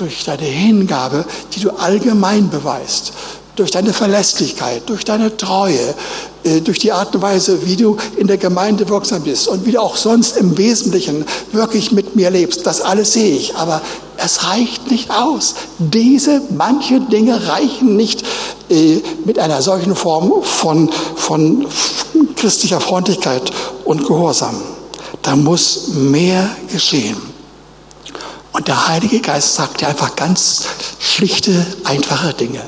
durch deine Hingabe, die du allgemein beweist, durch deine Verlässlichkeit, durch deine Treue, äh, durch die Art und Weise, wie du in der Gemeinde wirksam bist und wie du auch sonst im Wesentlichen wirklich mit mir lebst. Das alles sehe ich, aber es reicht nicht aus. Diese manche Dinge reichen nicht äh, mit einer solchen Form von, von christlicher Freundlichkeit und Gehorsam. Da muss mehr geschehen. Und der Heilige Geist sagt dir einfach ganz schlichte, einfache Dinge.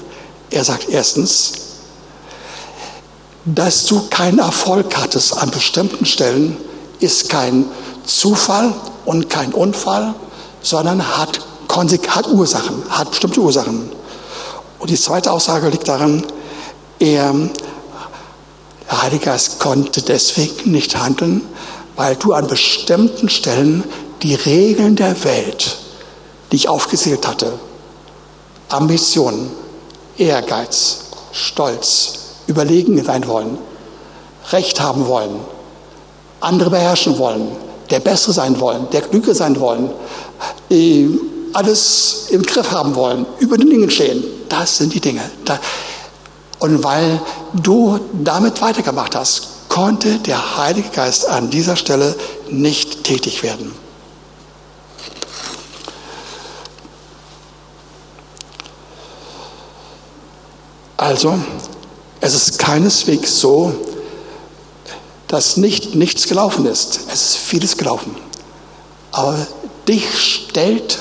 Er sagt erstens, dass du keinen Erfolg hattest an bestimmten Stellen, ist kein Zufall und kein Unfall, sondern hat, hat Ursachen, hat bestimmte Ursachen. Und die zweite Aussage liegt darin, er, der Heilige Geist konnte deswegen nicht handeln, weil du an bestimmten Stellen die Regeln der Welt, die ich aufgezählt hatte, Ambitionen, Ehrgeiz, Stolz, überlegen sein wollen, Recht haben wollen, andere beherrschen wollen, der Bessere sein wollen, der Klüger sein wollen, äh, alles im Griff haben wollen, über den Dingen stehen. Das sind die Dinge. Und weil du damit weitergemacht hast, konnte der Heilige Geist an dieser Stelle nicht tätig werden. Also, es ist keineswegs so, dass nicht nichts gelaufen ist. Es ist vieles gelaufen. Aber dich stellt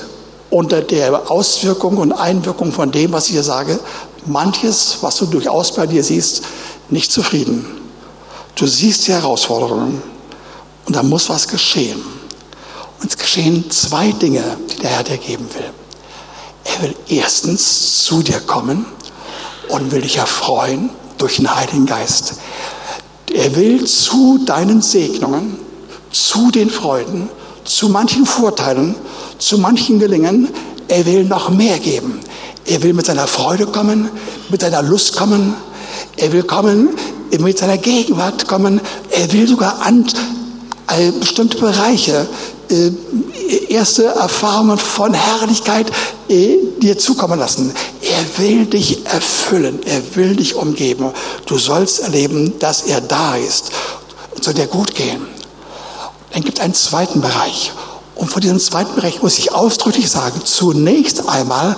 unter der Auswirkung und Einwirkung von dem, was ich hier sage, manches, was du durchaus bei dir siehst, nicht zufrieden. Du siehst die Herausforderungen und da muss was geschehen. Und es geschehen zwei Dinge, die der Herr dir geben will. Er will erstens zu dir kommen und will dich erfreuen durch den Heiligen Geist. er will zu deinen Segnungen, zu den Freuden, zu manchen Vorteilen, zu manchen Gelingen, er will noch mehr geben. Er will mit seiner Freude kommen, mit seiner Lust kommen. Er will kommen, mit seiner Gegenwart kommen. Er will sogar an äh, bestimmte Bereiche, äh, erste Erfahrungen von Herrlichkeit äh, dir zukommen lassen. Er will dich erfüllen. Er will dich umgeben. Du sollst erleben, dass er da ist. Und soll dir gut gehen. Dann gibt es einen zweiten Bereich. Und vor diesem zweiten Bereich muss ich ausdrücklich sagen, zunächst einmal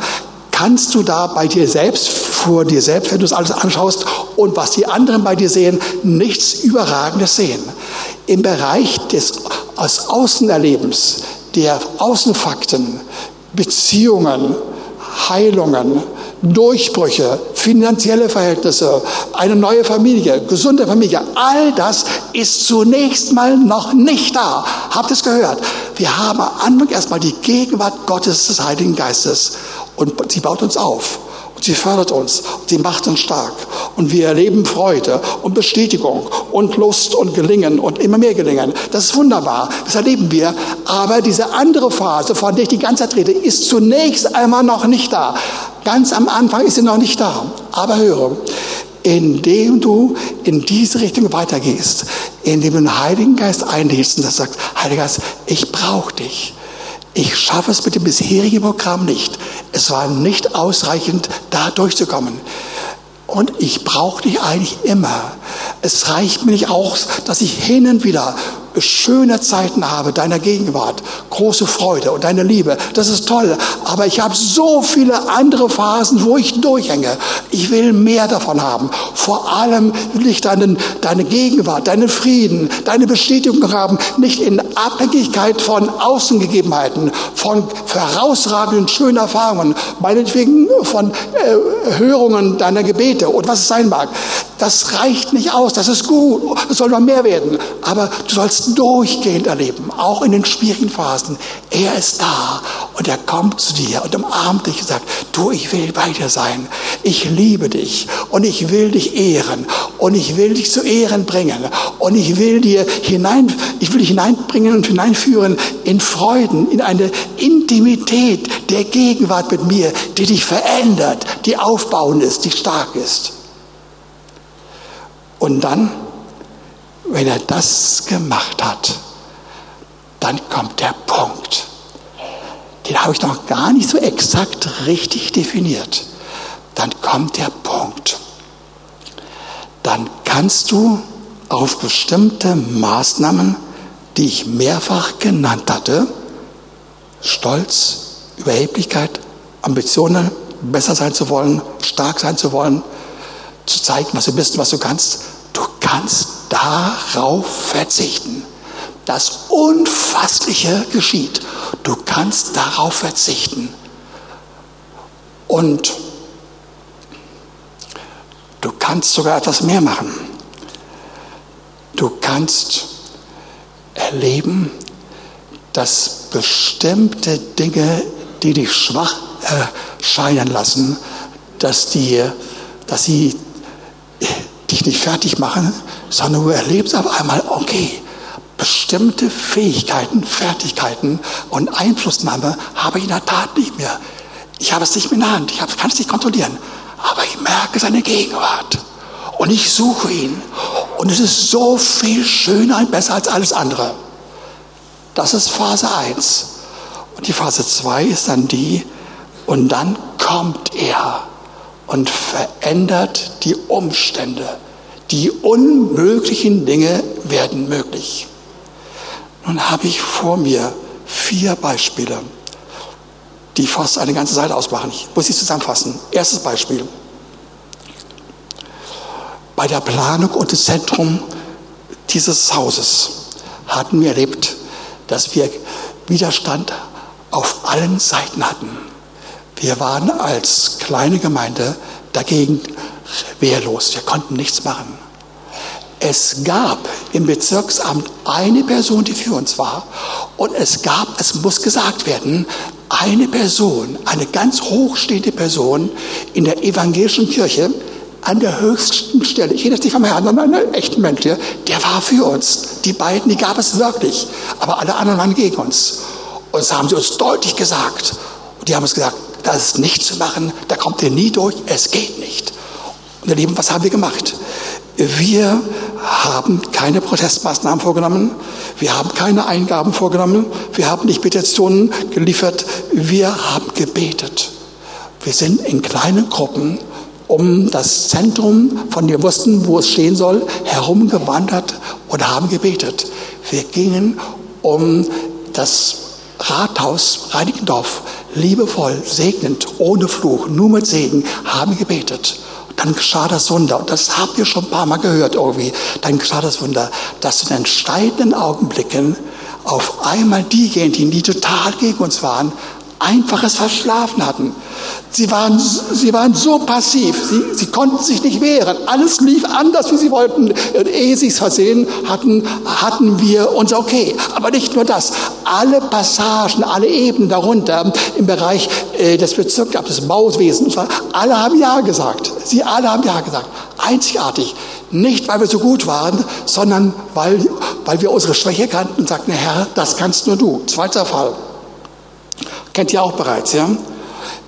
kannst du da bei dir selbst, vor dir selbst, wenn du es alles anschaust und was die anderen bei dir sehen, nichts Überragendes sehen. Im Bereich des aus Außenerlebens, der Außenfakten, Beziehungen, Heilungen, Durchbrüche, finanzielle Verhältnisse, eine neue Familie, gesunde Familie, all das ist zunächst mal noch nicht da. Habt es gehört? Wir haben am Anfang erstmal die Gegenwart Gottes des Heiligen Geistes und sie baut uns auf. Sie fördert uns, sie macht uns stark. Und wir erleben Freude und Bestätigung und Lust und Gelingen und immer mehr Gelingen. Das ist wunderbar, das erleben wir. Aber diese andere Phase, von der ich die ganze Zeit rede, ist zunächst einmal noch nicht da. Ganz am Anfang ist sie noch nicht da. Aber höre, indem du in diese Richtung weitergehst, indem du den Heiligen Geist einlädst und sagst, Heiliger Geist, ich brauche dich. Ich schaffe es mit dem bisherigen Programm nicht. Es war nicht ausreichend, da durchzukommen. Und ich brauche dich eigentlich immer. Es reicht mir nicht aus, dass ich hin und wieder schöne Zeiten habe, deiner Gegenwart, große Freude und deine Liebe. Das ist toll. Aber ich habe so viele andere Phasen, wo ich durchhänge. Ich will mehr davon haben. Vor allem will ich deinen, deine Gegenwart, deinen Frieden, deine Bestätigung haben, nicht in Abhängigkeit von Außengegebenheiten, von herausragenden, schönen Erfahrungen, meinetwegen von äh, Hörungen deiner Gebete und was es sein mag. Das reicht nicht aus. Das ist gut. Es soll noch mehr werden. Aber du sollst durchgehend erleben, auch in den schwierigen Phasen. Er ist da und er kommt zu dir und umarmt dich und sagt, du, ich will bei dir sein. Ich liebe dich und ich will dich ehren und ich will dich zu Ehren bringen und ich will dir hinein, ich will dich hineinbringen und hineinführen in Freuden, in eine Intimität der Gegenwart mit mir, die dich verändert, die aufbauend ist, die stark ist. Und dann wenn er das gemacht hat, dann kommt der Punkt. Den habe ich noch gar nicht so exakt richtig definiert. Dann kommt der Punkt. Dann kannst du auf bestimmte Maßnahmen, die ich mehrfach genannt hatte, Stolz, Überheblichkeit, Ambitionen, besser sein zu wollen, stark sein zu wollen, zu zeigen, was du bist was du kannst, du kannst darauf verzichten. Das Unfassliche geschieht. Du kannst darauf verzichten. Und du kannst sogar etwas mehr machen. Du kannst erleben, dass bestimmte Dinge, die dich schwach erscheinen lassen, dass, die, dass sie dich nicht fertig machen, sondern du erlebst auf einmal, okay, bestimmte Fähigkeiten, Fertigkeiten und Einflussnahme habe ich in der Tat nicht mehr. Ich habe es nicht mehr in der Hand, ich kann es nicht kontrollieren, aber ich merke seine Gegenwart und ich suche ihn und es ist so viel schöner und besser als alles andere. Das ist Phase 1. Und die Phase 2 ist dann die, und dann kommt er und verändert die Umstände. Die unmöglichen Dinge werden möglich. Nun habe ich vor mir vier Beispiele, die fast eine ganze Seite ausmachen. Ich muss sie zusammenfassen. Erstes Beispiel. Bei der Planung und dem Zentrum dieses Hauses hatten wir erlebt, dass wir Widerstand auf allen Seiten hatten. Wir waren als kleine Gemeinde dagegen wehrlos. Wir konnten nichts machen. Es gab im Bezirksamt eine Person, die für uns war. Und es gab, es muss gesagt werden, eine Person, eine ganz hochstehende Person in der evangelischen Kirche an der höchsten Stelle, ich rede jetzt nicht vom Herrn, sondern einen echten Mensch, der, der war für uns. Die beiden, die gab es wirklich. Aber alle anderen waren gegen uns. Und das haben sie uns deutlich gesagt. Und die haben uns gesagt, das ist nicht zu machen, da kommt ihr nie durch, es geht nicht. Und ihr Lieben, was haben wir gemacht? Wir haben keine Protestmaßnahmen vorgenommen, wir haben keine Eingaben vorgenommen, wir haben nicht Petitionen geliefert, wir haben gebetet. Wir sind in kleinen Gruppen um das Zentrum, von dem wir wussten, wo es stehen soll, herumgewandert und haben gebetet. Wir gingen um das Rathaus Reinickendorf liebevoll, segnend, ohne Fluch, nur mit Segen, haben gebetet. Dann geschah das Wunder. Und das habt ihr schon ein paar Mal gehört irgendwie. Dann geschah das Wunder, dass in entscheidenden Augenblicken auf einmal diejenigen, die total gegen uns waren, einfaches Verschlafen hatten. Sie waren, sie waren so passiv, sie, sie konnten sich nicht wehren. Alles lief anders, wie sie wollten. Und ehe sie es versehen hatten, hatten wir uns okay. Aber nicht nur das. Alle Passagen, alle Ebenen darunter im Bereich äh, des Bezirks, des Bauwesens, alle haben Ja gesagt. Sie alle haben Ja gesagt. Einzigartig. Nicht, weil wir so gut waren, sondern weil, weil wir unsere Schwäche kannten und sagten, Herr, das kannst nur du. Zweiter Fall. Kennt ihr auch bereits, ja?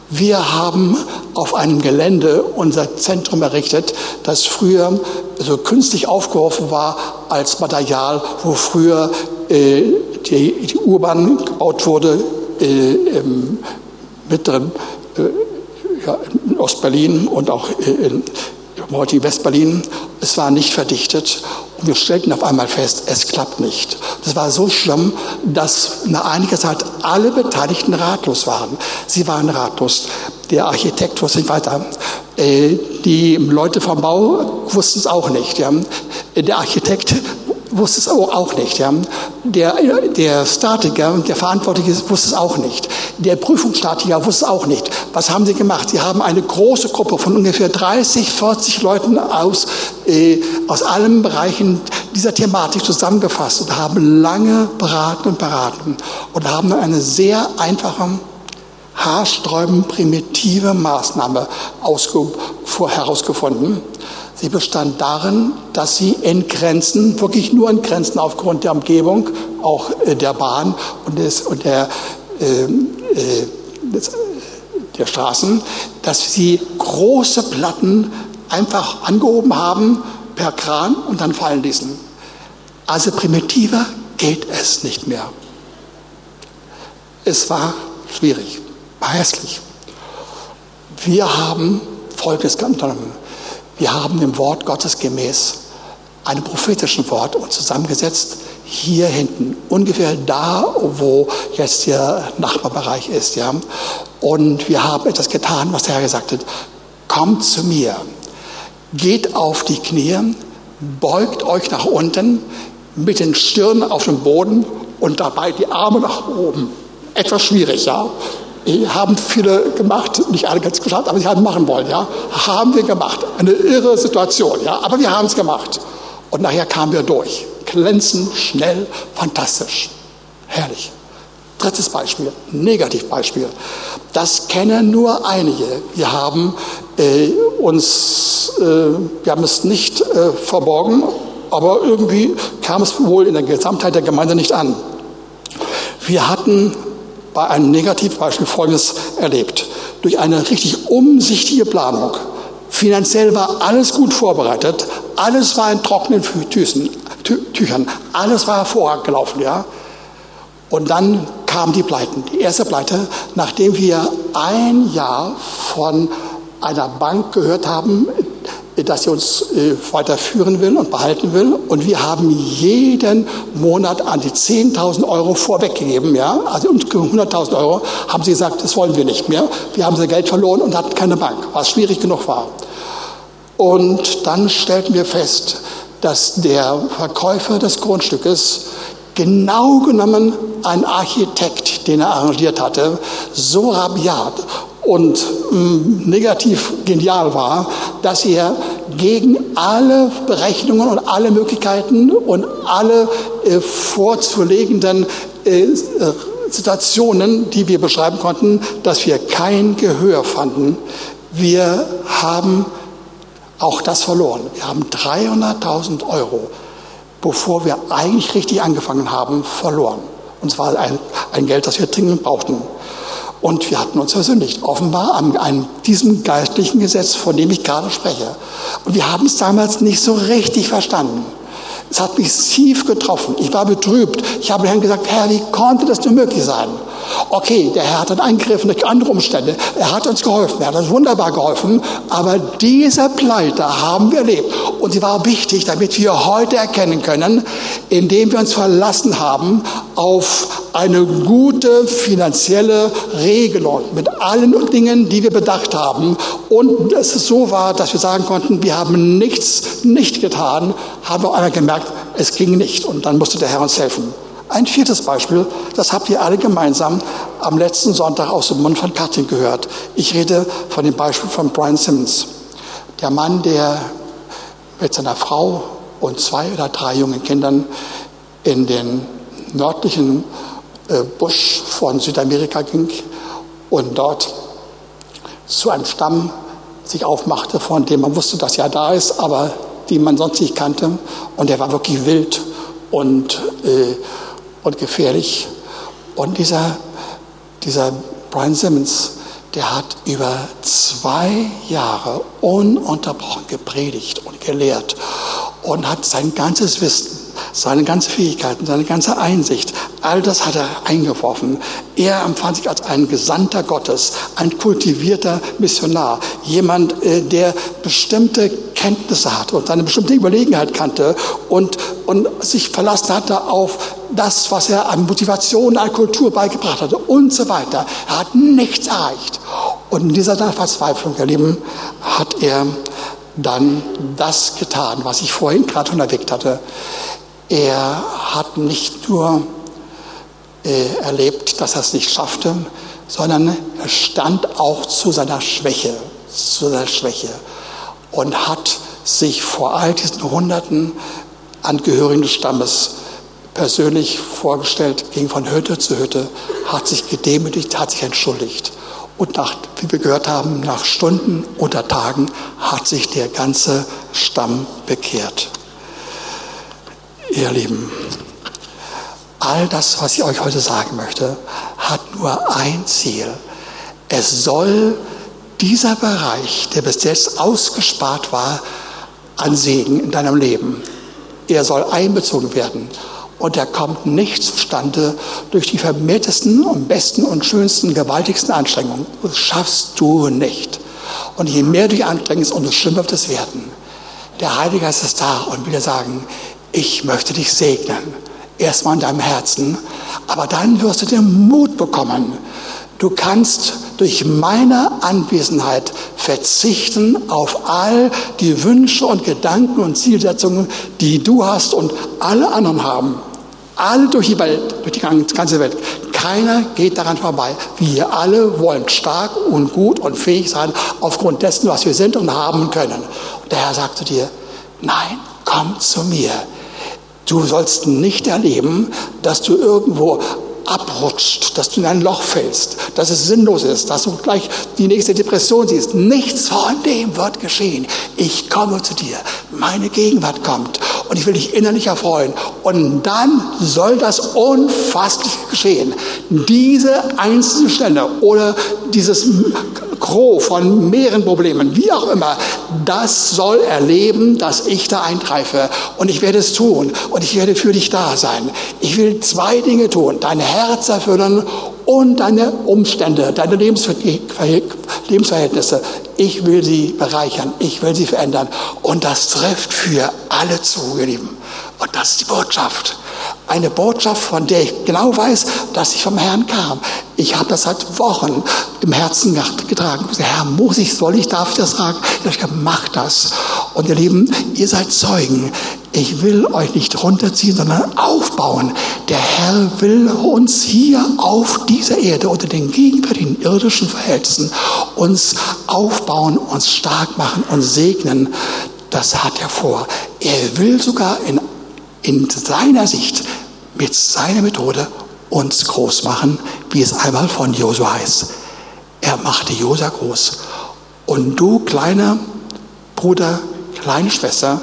Wir haben auf einem Gelände unser Zentrum errichtet, das früher so künstlich aufgeworfen war als Material, wo früher äh, die, die U-Bahn gebaut wurde äh, im mittleren äh, ja, in Ostberlin und auch äh, in, heute Westberlin. Es war nicht verdichtet wir stellten auf einmal fest, es klappt nicht. Das war so schlimm, dass nach einiger Zeit alle Beteiligten ratlos waren. Sie waren ratlos. Der Architekt wusste nicht weiter. Äh, die Leute vom Bau wussten es auch nicht. Der Architekt wusste es auch nicht. Ja. Der, der Statiker, der Verantwortliche wusste es auch nicht. Der Prüfungsstatiker wusste es auch nicht. Was haben sie gemacht? Sie haben eine große Gruppe von ungefähr 30, 40 Leuten aus, äh, aus allen Bereichen dieser Thematik zusammengefasst und haben lange beraten und beraten und haben eine sehr einfache, haarsträubend primitive Maßnahme herausgefunden Sie bestand darin, dass sie in Grenzen, wirklich nur in Grenzen aufgrund der Umgebung, auch äh, der Bahn und, des, und der, äh, äh, des, der Straßen, dass sie große Platten einfach angehoben haben per Kran und dann fallen ließen. Also primitiver geht es nicht mehr. Es war schwierig, war hässlich. Wir haben Folgendes unternommen. Wir haben dem Wort Gottes gemäß einem prophetischen Wort uns zusammengesetzt, hier hinten, ungefähr da, wo jetzt der Nachbarbereich ist. Ja? Und wir haben etwas getan, was der Herr gesagt hat. Kommt zu mir, geht auf die Knie, beugt euch nach unten, mit den Stirn auf dem Boden und dabei die Arme nach oben. Etwas schwierig, ja haben viele gemacht, nicht alle ganz geschafft, aber sie haben machen wollen, ja. Haben wir gemacht. Eine irre Situation, ja. Aber wir haben es gemacht. Und nachher kamen wir durch. Glänzend, schnell, fantastisch. Herrlich. Drittes Beispiel, Negativbeispiel. Das kennen nur einige. Wir haben äh, uns, äh, wir haben es nicht äh, verborgen, aber irgendwie kam es wohl in der Gesamtheit der Gemeinde nicht an. Wir hatten bei einem Negativbeispiel Folgendes erlebt. Durch eine richtig umsichtige Planung. Finanziell war alles gut vorbereitet. Alles war in trockenen Tüßen, Tüchern. Alles war hervorragend gelaufen, ja. Und dann kamen die Pleiten. Die erste Pleite, nachdem wir ein Jahr von einer Bank gehört haben, dass sie uns äh, weiterführen will und behalten will. Und wir haben jeden Monat an die 10.000 Euro vorweggegeben, ja, also 100.000 Euro, haben sie gesagt, das wollen wir nicht mehr. Wir haben unser Geld verloren und hatten keine Bank, was schwierig genug war. Und dann stellten wir fest, dass der Verkäufer des Grundstückes genau genommen ein Architekt, den er arrangiert hatte, so rabiat und ähm, negativ genial war, dass er gegen alle Berechnungen und alle Möglichkeiten und alle äh, vorzulegenden äh, Situationen, die wir beschreiben konnten, dass wir kein Gehör fanden. Wir haben Auch das verloren. Wir haben 300.000 Euro, bevor wir eigentlich richtig angefangen haben, verloren. Und zwar ein, ein Geld, das wir dringend brauchten. Und wir hatten uns versündigt, offenbar an, an diesem geistlichen Gesetz, von dem ich gerade spreche. Und wir haben es damals nicht so richtig verstanden. Es hat mich tief getroffen. Ich war betrübt. Ich habe Herrn gesagt, Herr, wie konnte das nur möglich sein? Okay, der Herr hat dann eingegriffen durch andere Umstände. Er hat uns geholfen. Er hat uns wunderbar geholfen. Aber diese Pleite haben wir erlebt. Und sie war wichtig, damit wir heute erkennen können, indem wir uns verlassen haben auf eine gute finanzielle Regelung mit allen Dingen, die wir bedacht haben. Und es so war, dass wir sagen konnten, wir haben nichts nicht getan, haben wir einmal gemerkt, es ging nicht. Und dann musste der Herr uns helfen. Ein viertes Beispiel, das habt ihr alle gemeinsam am letzten Sonntag aus dem Mund von Katrin gehört. Ich rede von dem Beispiel von Brian Simmons. Der Mann, der mit seiner Frau und zwei oder drei jungen Kindern in den nördlichen äh, Busch von Südamerika ging und dort zu einem Stamm sich aufmachte, von dem man wusste, dass er da ist, aber die man sonst nicht kannte. Und er war wirklich wild und, äh, und gefährlich. Und dieser, dieser Brian Simmons, der hat über zwei Jahre ununterbrochen gepredigt und gelehrt und hat sein ganzes Wissen seine ganze Fähigkeiten, seine ganze Einsicht, all das hat er eingeworfen. Er empfand sich als ein Gesandter Gottes, ein kultivierter Missionar, jemand, äh, der bestimmte Kenntnisse hatte und seine bestimmte Überlegenheit kannte und, und sich verlassen hatte auf das, was er an Motivation, an Kultur beigebracht hatte und so weiter. Er hat nichts erreicht. Und in dieser Verzweiflung, ihr Lieben, hat er dann das getan, was ich vorhin gerade unterwegs hatte. Er hat nicht nur äh, erlebt, dass er es nicht schaffte, sondern er stand auch zu seiner Schwäche, zu seiner Schwäche und hat sich vor all diesen Hunderten Angehörigen des Stammes persönlich vorgestellt, ging von Hütte zu Hütte, hat sich gedemütigt, hat sich entschuldigt. Und nach, wie wir gehört haben, nach Stunden oder Tagen hat sich der ganze Stamm bekehrt. Ihr Lieben, all das, was ich euch heute sagen möchte, hat nur ein Ziel. Es soll dieser Bereich, der bis jetzt ausgespart war, an Segen in deinem Leben, er soll einbezogen werden. Und er kommt nicht zustande durch die vermehrtesten und besten und schönsten, gewaltigsten Anstrengungen. Das schaffst du nicht. Und je mehr du dich anstrengst, umso schlimmer wird es werden. Der Heilige Geist ist da und will dir sagen, ich möchte dich segnen. Erstmal in deinem Herzen, aber dann wirst du den Mut bekommen. Du kannst durch meine Anwesenheit verzichten auf all die Wünsche und Gedanken und Zielsetzungen, die du hast und alle anderen haben. Alle durch die Welt, durch die ganze Welt. Keiner geht daran vorbei. Wir alle wollen stark und gut und fähig sein aufgrund dessen, was wir sind und haben können. Und der Herr sagt zu dir, nein, komm zu mir. Du sollst nicht erleben, dass du irgendwo abrutscht, dass du in ein Loch fällst, dass es sinnlos ist, dass du gleich die nächste Depression siehst. Nichts von dem wird geschehen. Ich komme zu dir. Meine Gegenwart kommt und ich will dich innerlich erfreuen. Und dann soll das Unfassliche geschehen. Diese einzelne Stelle oder dieses Gros von mehreren Problemen, wie auch immer, das soll erleben, dass ich da eingreife. Und ich werde es tun. Und ich werde für dich da sein. Ich will zwei Dinge tun. Dein Herz erfüllen und deine Umstände, deine Lebensverhältnisse. Ich will sie bereichern. Ich will sie verändern. Und das trifft für alle zu, ihr Lieben. Und das ist die Botschaft. Eine Botschaft, von der ich genau weiß, dass sie vom Herrn kam. Ich habe das seit Wochen im Herzen getragen. Herr, muss ich, soll ich, darf ich das sagen? Ich habe mach das. Und ihr Lieben, ihr seid Zeugen. Ich will euch nicht runterziehen, sondern aufbauen. Der Herr will uns hier auf dieser Erde unter den gegenwärtigen irdischen Verhältnissen uns aufbauen, uns stark machen und segnen. Das hat er vor. Er will sogar in in seiner Sicht, mit seiner Methode uns groß machen, wie es einmal von Josua heißt. Er machte Josua groß. Und du, kleiner Bruder, kleine Schwester,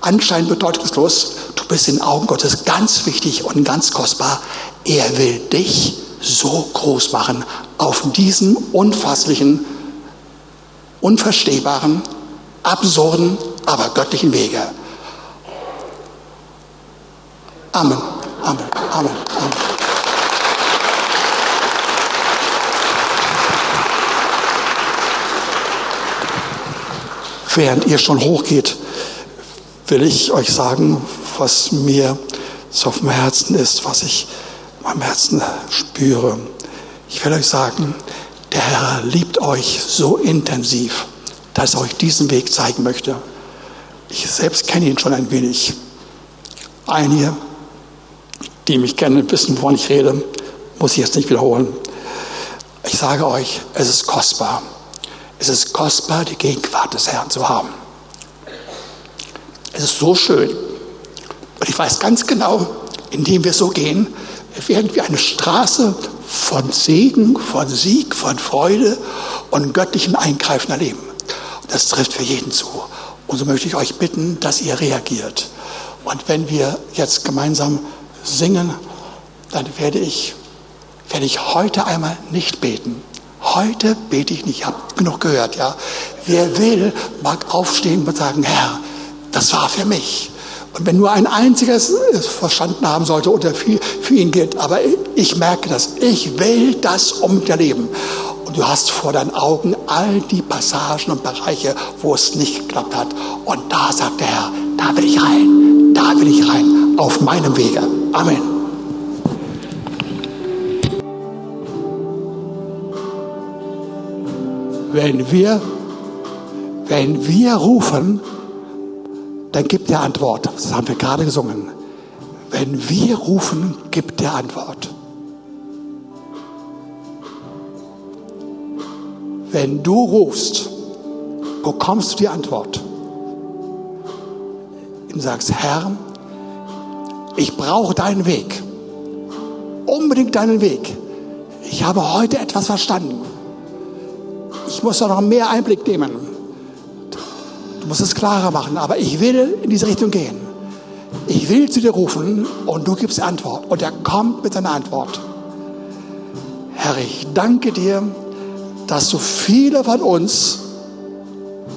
anscheinend bedeutungslos, du bist in den Augen Gottes ganz wichtig und ganz kostbar. Er will dich so groß machen auf diesem unfasslichen, unverstehbaren, absurden, aber göttlichen Wege. Amen, Amen, Amen, Amen. Während ihr schon hochgeht, will ich euch sagen, was mir so auf dem Herzen ist, was ich in meinem Herzen spüre. Ich will euch sagen, der Herr liebt euch so intensiv, dass er euch diesen Weg zeigen möchte. Ich selbst kenne ihn schon ein wenig. Einige, die mich kennen, wissen, wovon ich rede, muss ich jetzt nicht wiederholen. Ich sage euch, es ist kostbar. Es ist kostbar, die Gegenwart des Herrn zu haben. Es ist so schön. Und ich weiß ganz genau, indem wir so gehen, werden wir eine Straße von Segen, von Sieg, von Freude und göttlichem Eingreifen erleben. Und das trifft für jeden zu. Und so möchte ich euch bitten, dass ihr reagiert. Und wenn wir jetzt gemeinsam singen, dann werde ich, werde ich heute einmal nicht beten. Heute bete ich nicht. Ich habe genug gehört, ja. Wer will, mag aufstehen und sagen, Herr, das war für mich. Und wenn nur ein einziges es verstanden haben sollte oder für, für ihn gilt, aber ich merke das, ich will das umleben. Und du hast vor deinen Augen all die Passagen und Bereiche, wo es nicht geklappt hat. Und da sagt der Herr, da will ich rein, da will ich rein, auf meinem Wege. Amen. Wenn wir, wenn wir rufen, dann gibt er Antwort. Das haben wir gerade gesungen. Wenn wir rufen, gibt er Antwort. Wenn du rufst, bekommst du die Antwort. Ihm sagst, Herr, ich brauche deinen Weg. Unbedingt deinen Weg. Ich habe heute etwas verstanden. Ich muss da noch mehr Einblick nehmen. Du musst es klarer machen, aber ich will in diese Richtung gehen. Ich will zu dir rufen und du gibst Antwort. Und er kommt mit seiner Antwort. Herr, ich danke dir, dass du viele von uns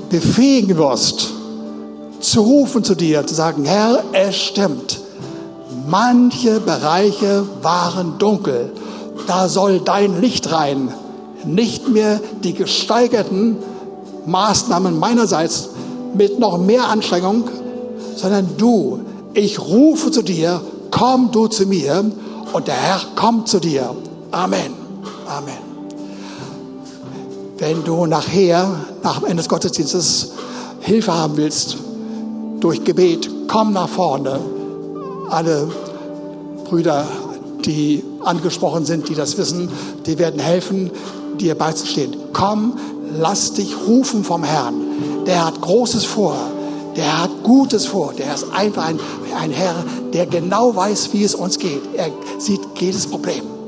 befähigen wirst, zu rufen zu dir, zu sagen, Herr, es stimmt. Manche Bereiche waren dunkel. Da soll dein Licht rein. Nicht mehr die gesteigerten Maßnahmen meinerseits mit noch mehr Anstrengung, sondern du. Ich rufe zu dir, komm du zu mir und der Herr kommt zu dir. Amen. Amen. Wenn du nachher, nach dem Ende des Gottesdienstes, Hilfe haben willst, durch Gebet, komm nach vorne. Alle Brüder, die angesprochen sind, die das wissen, die werden helfen, dir beizustehen. Komm, lass dich rufen vom Herrn. Der hat Großes vor. Der hat Gutes vor. Der ist einfach ein, ein Herr, der genau weiß, wie es uns geht. Er sieht jedes Problem.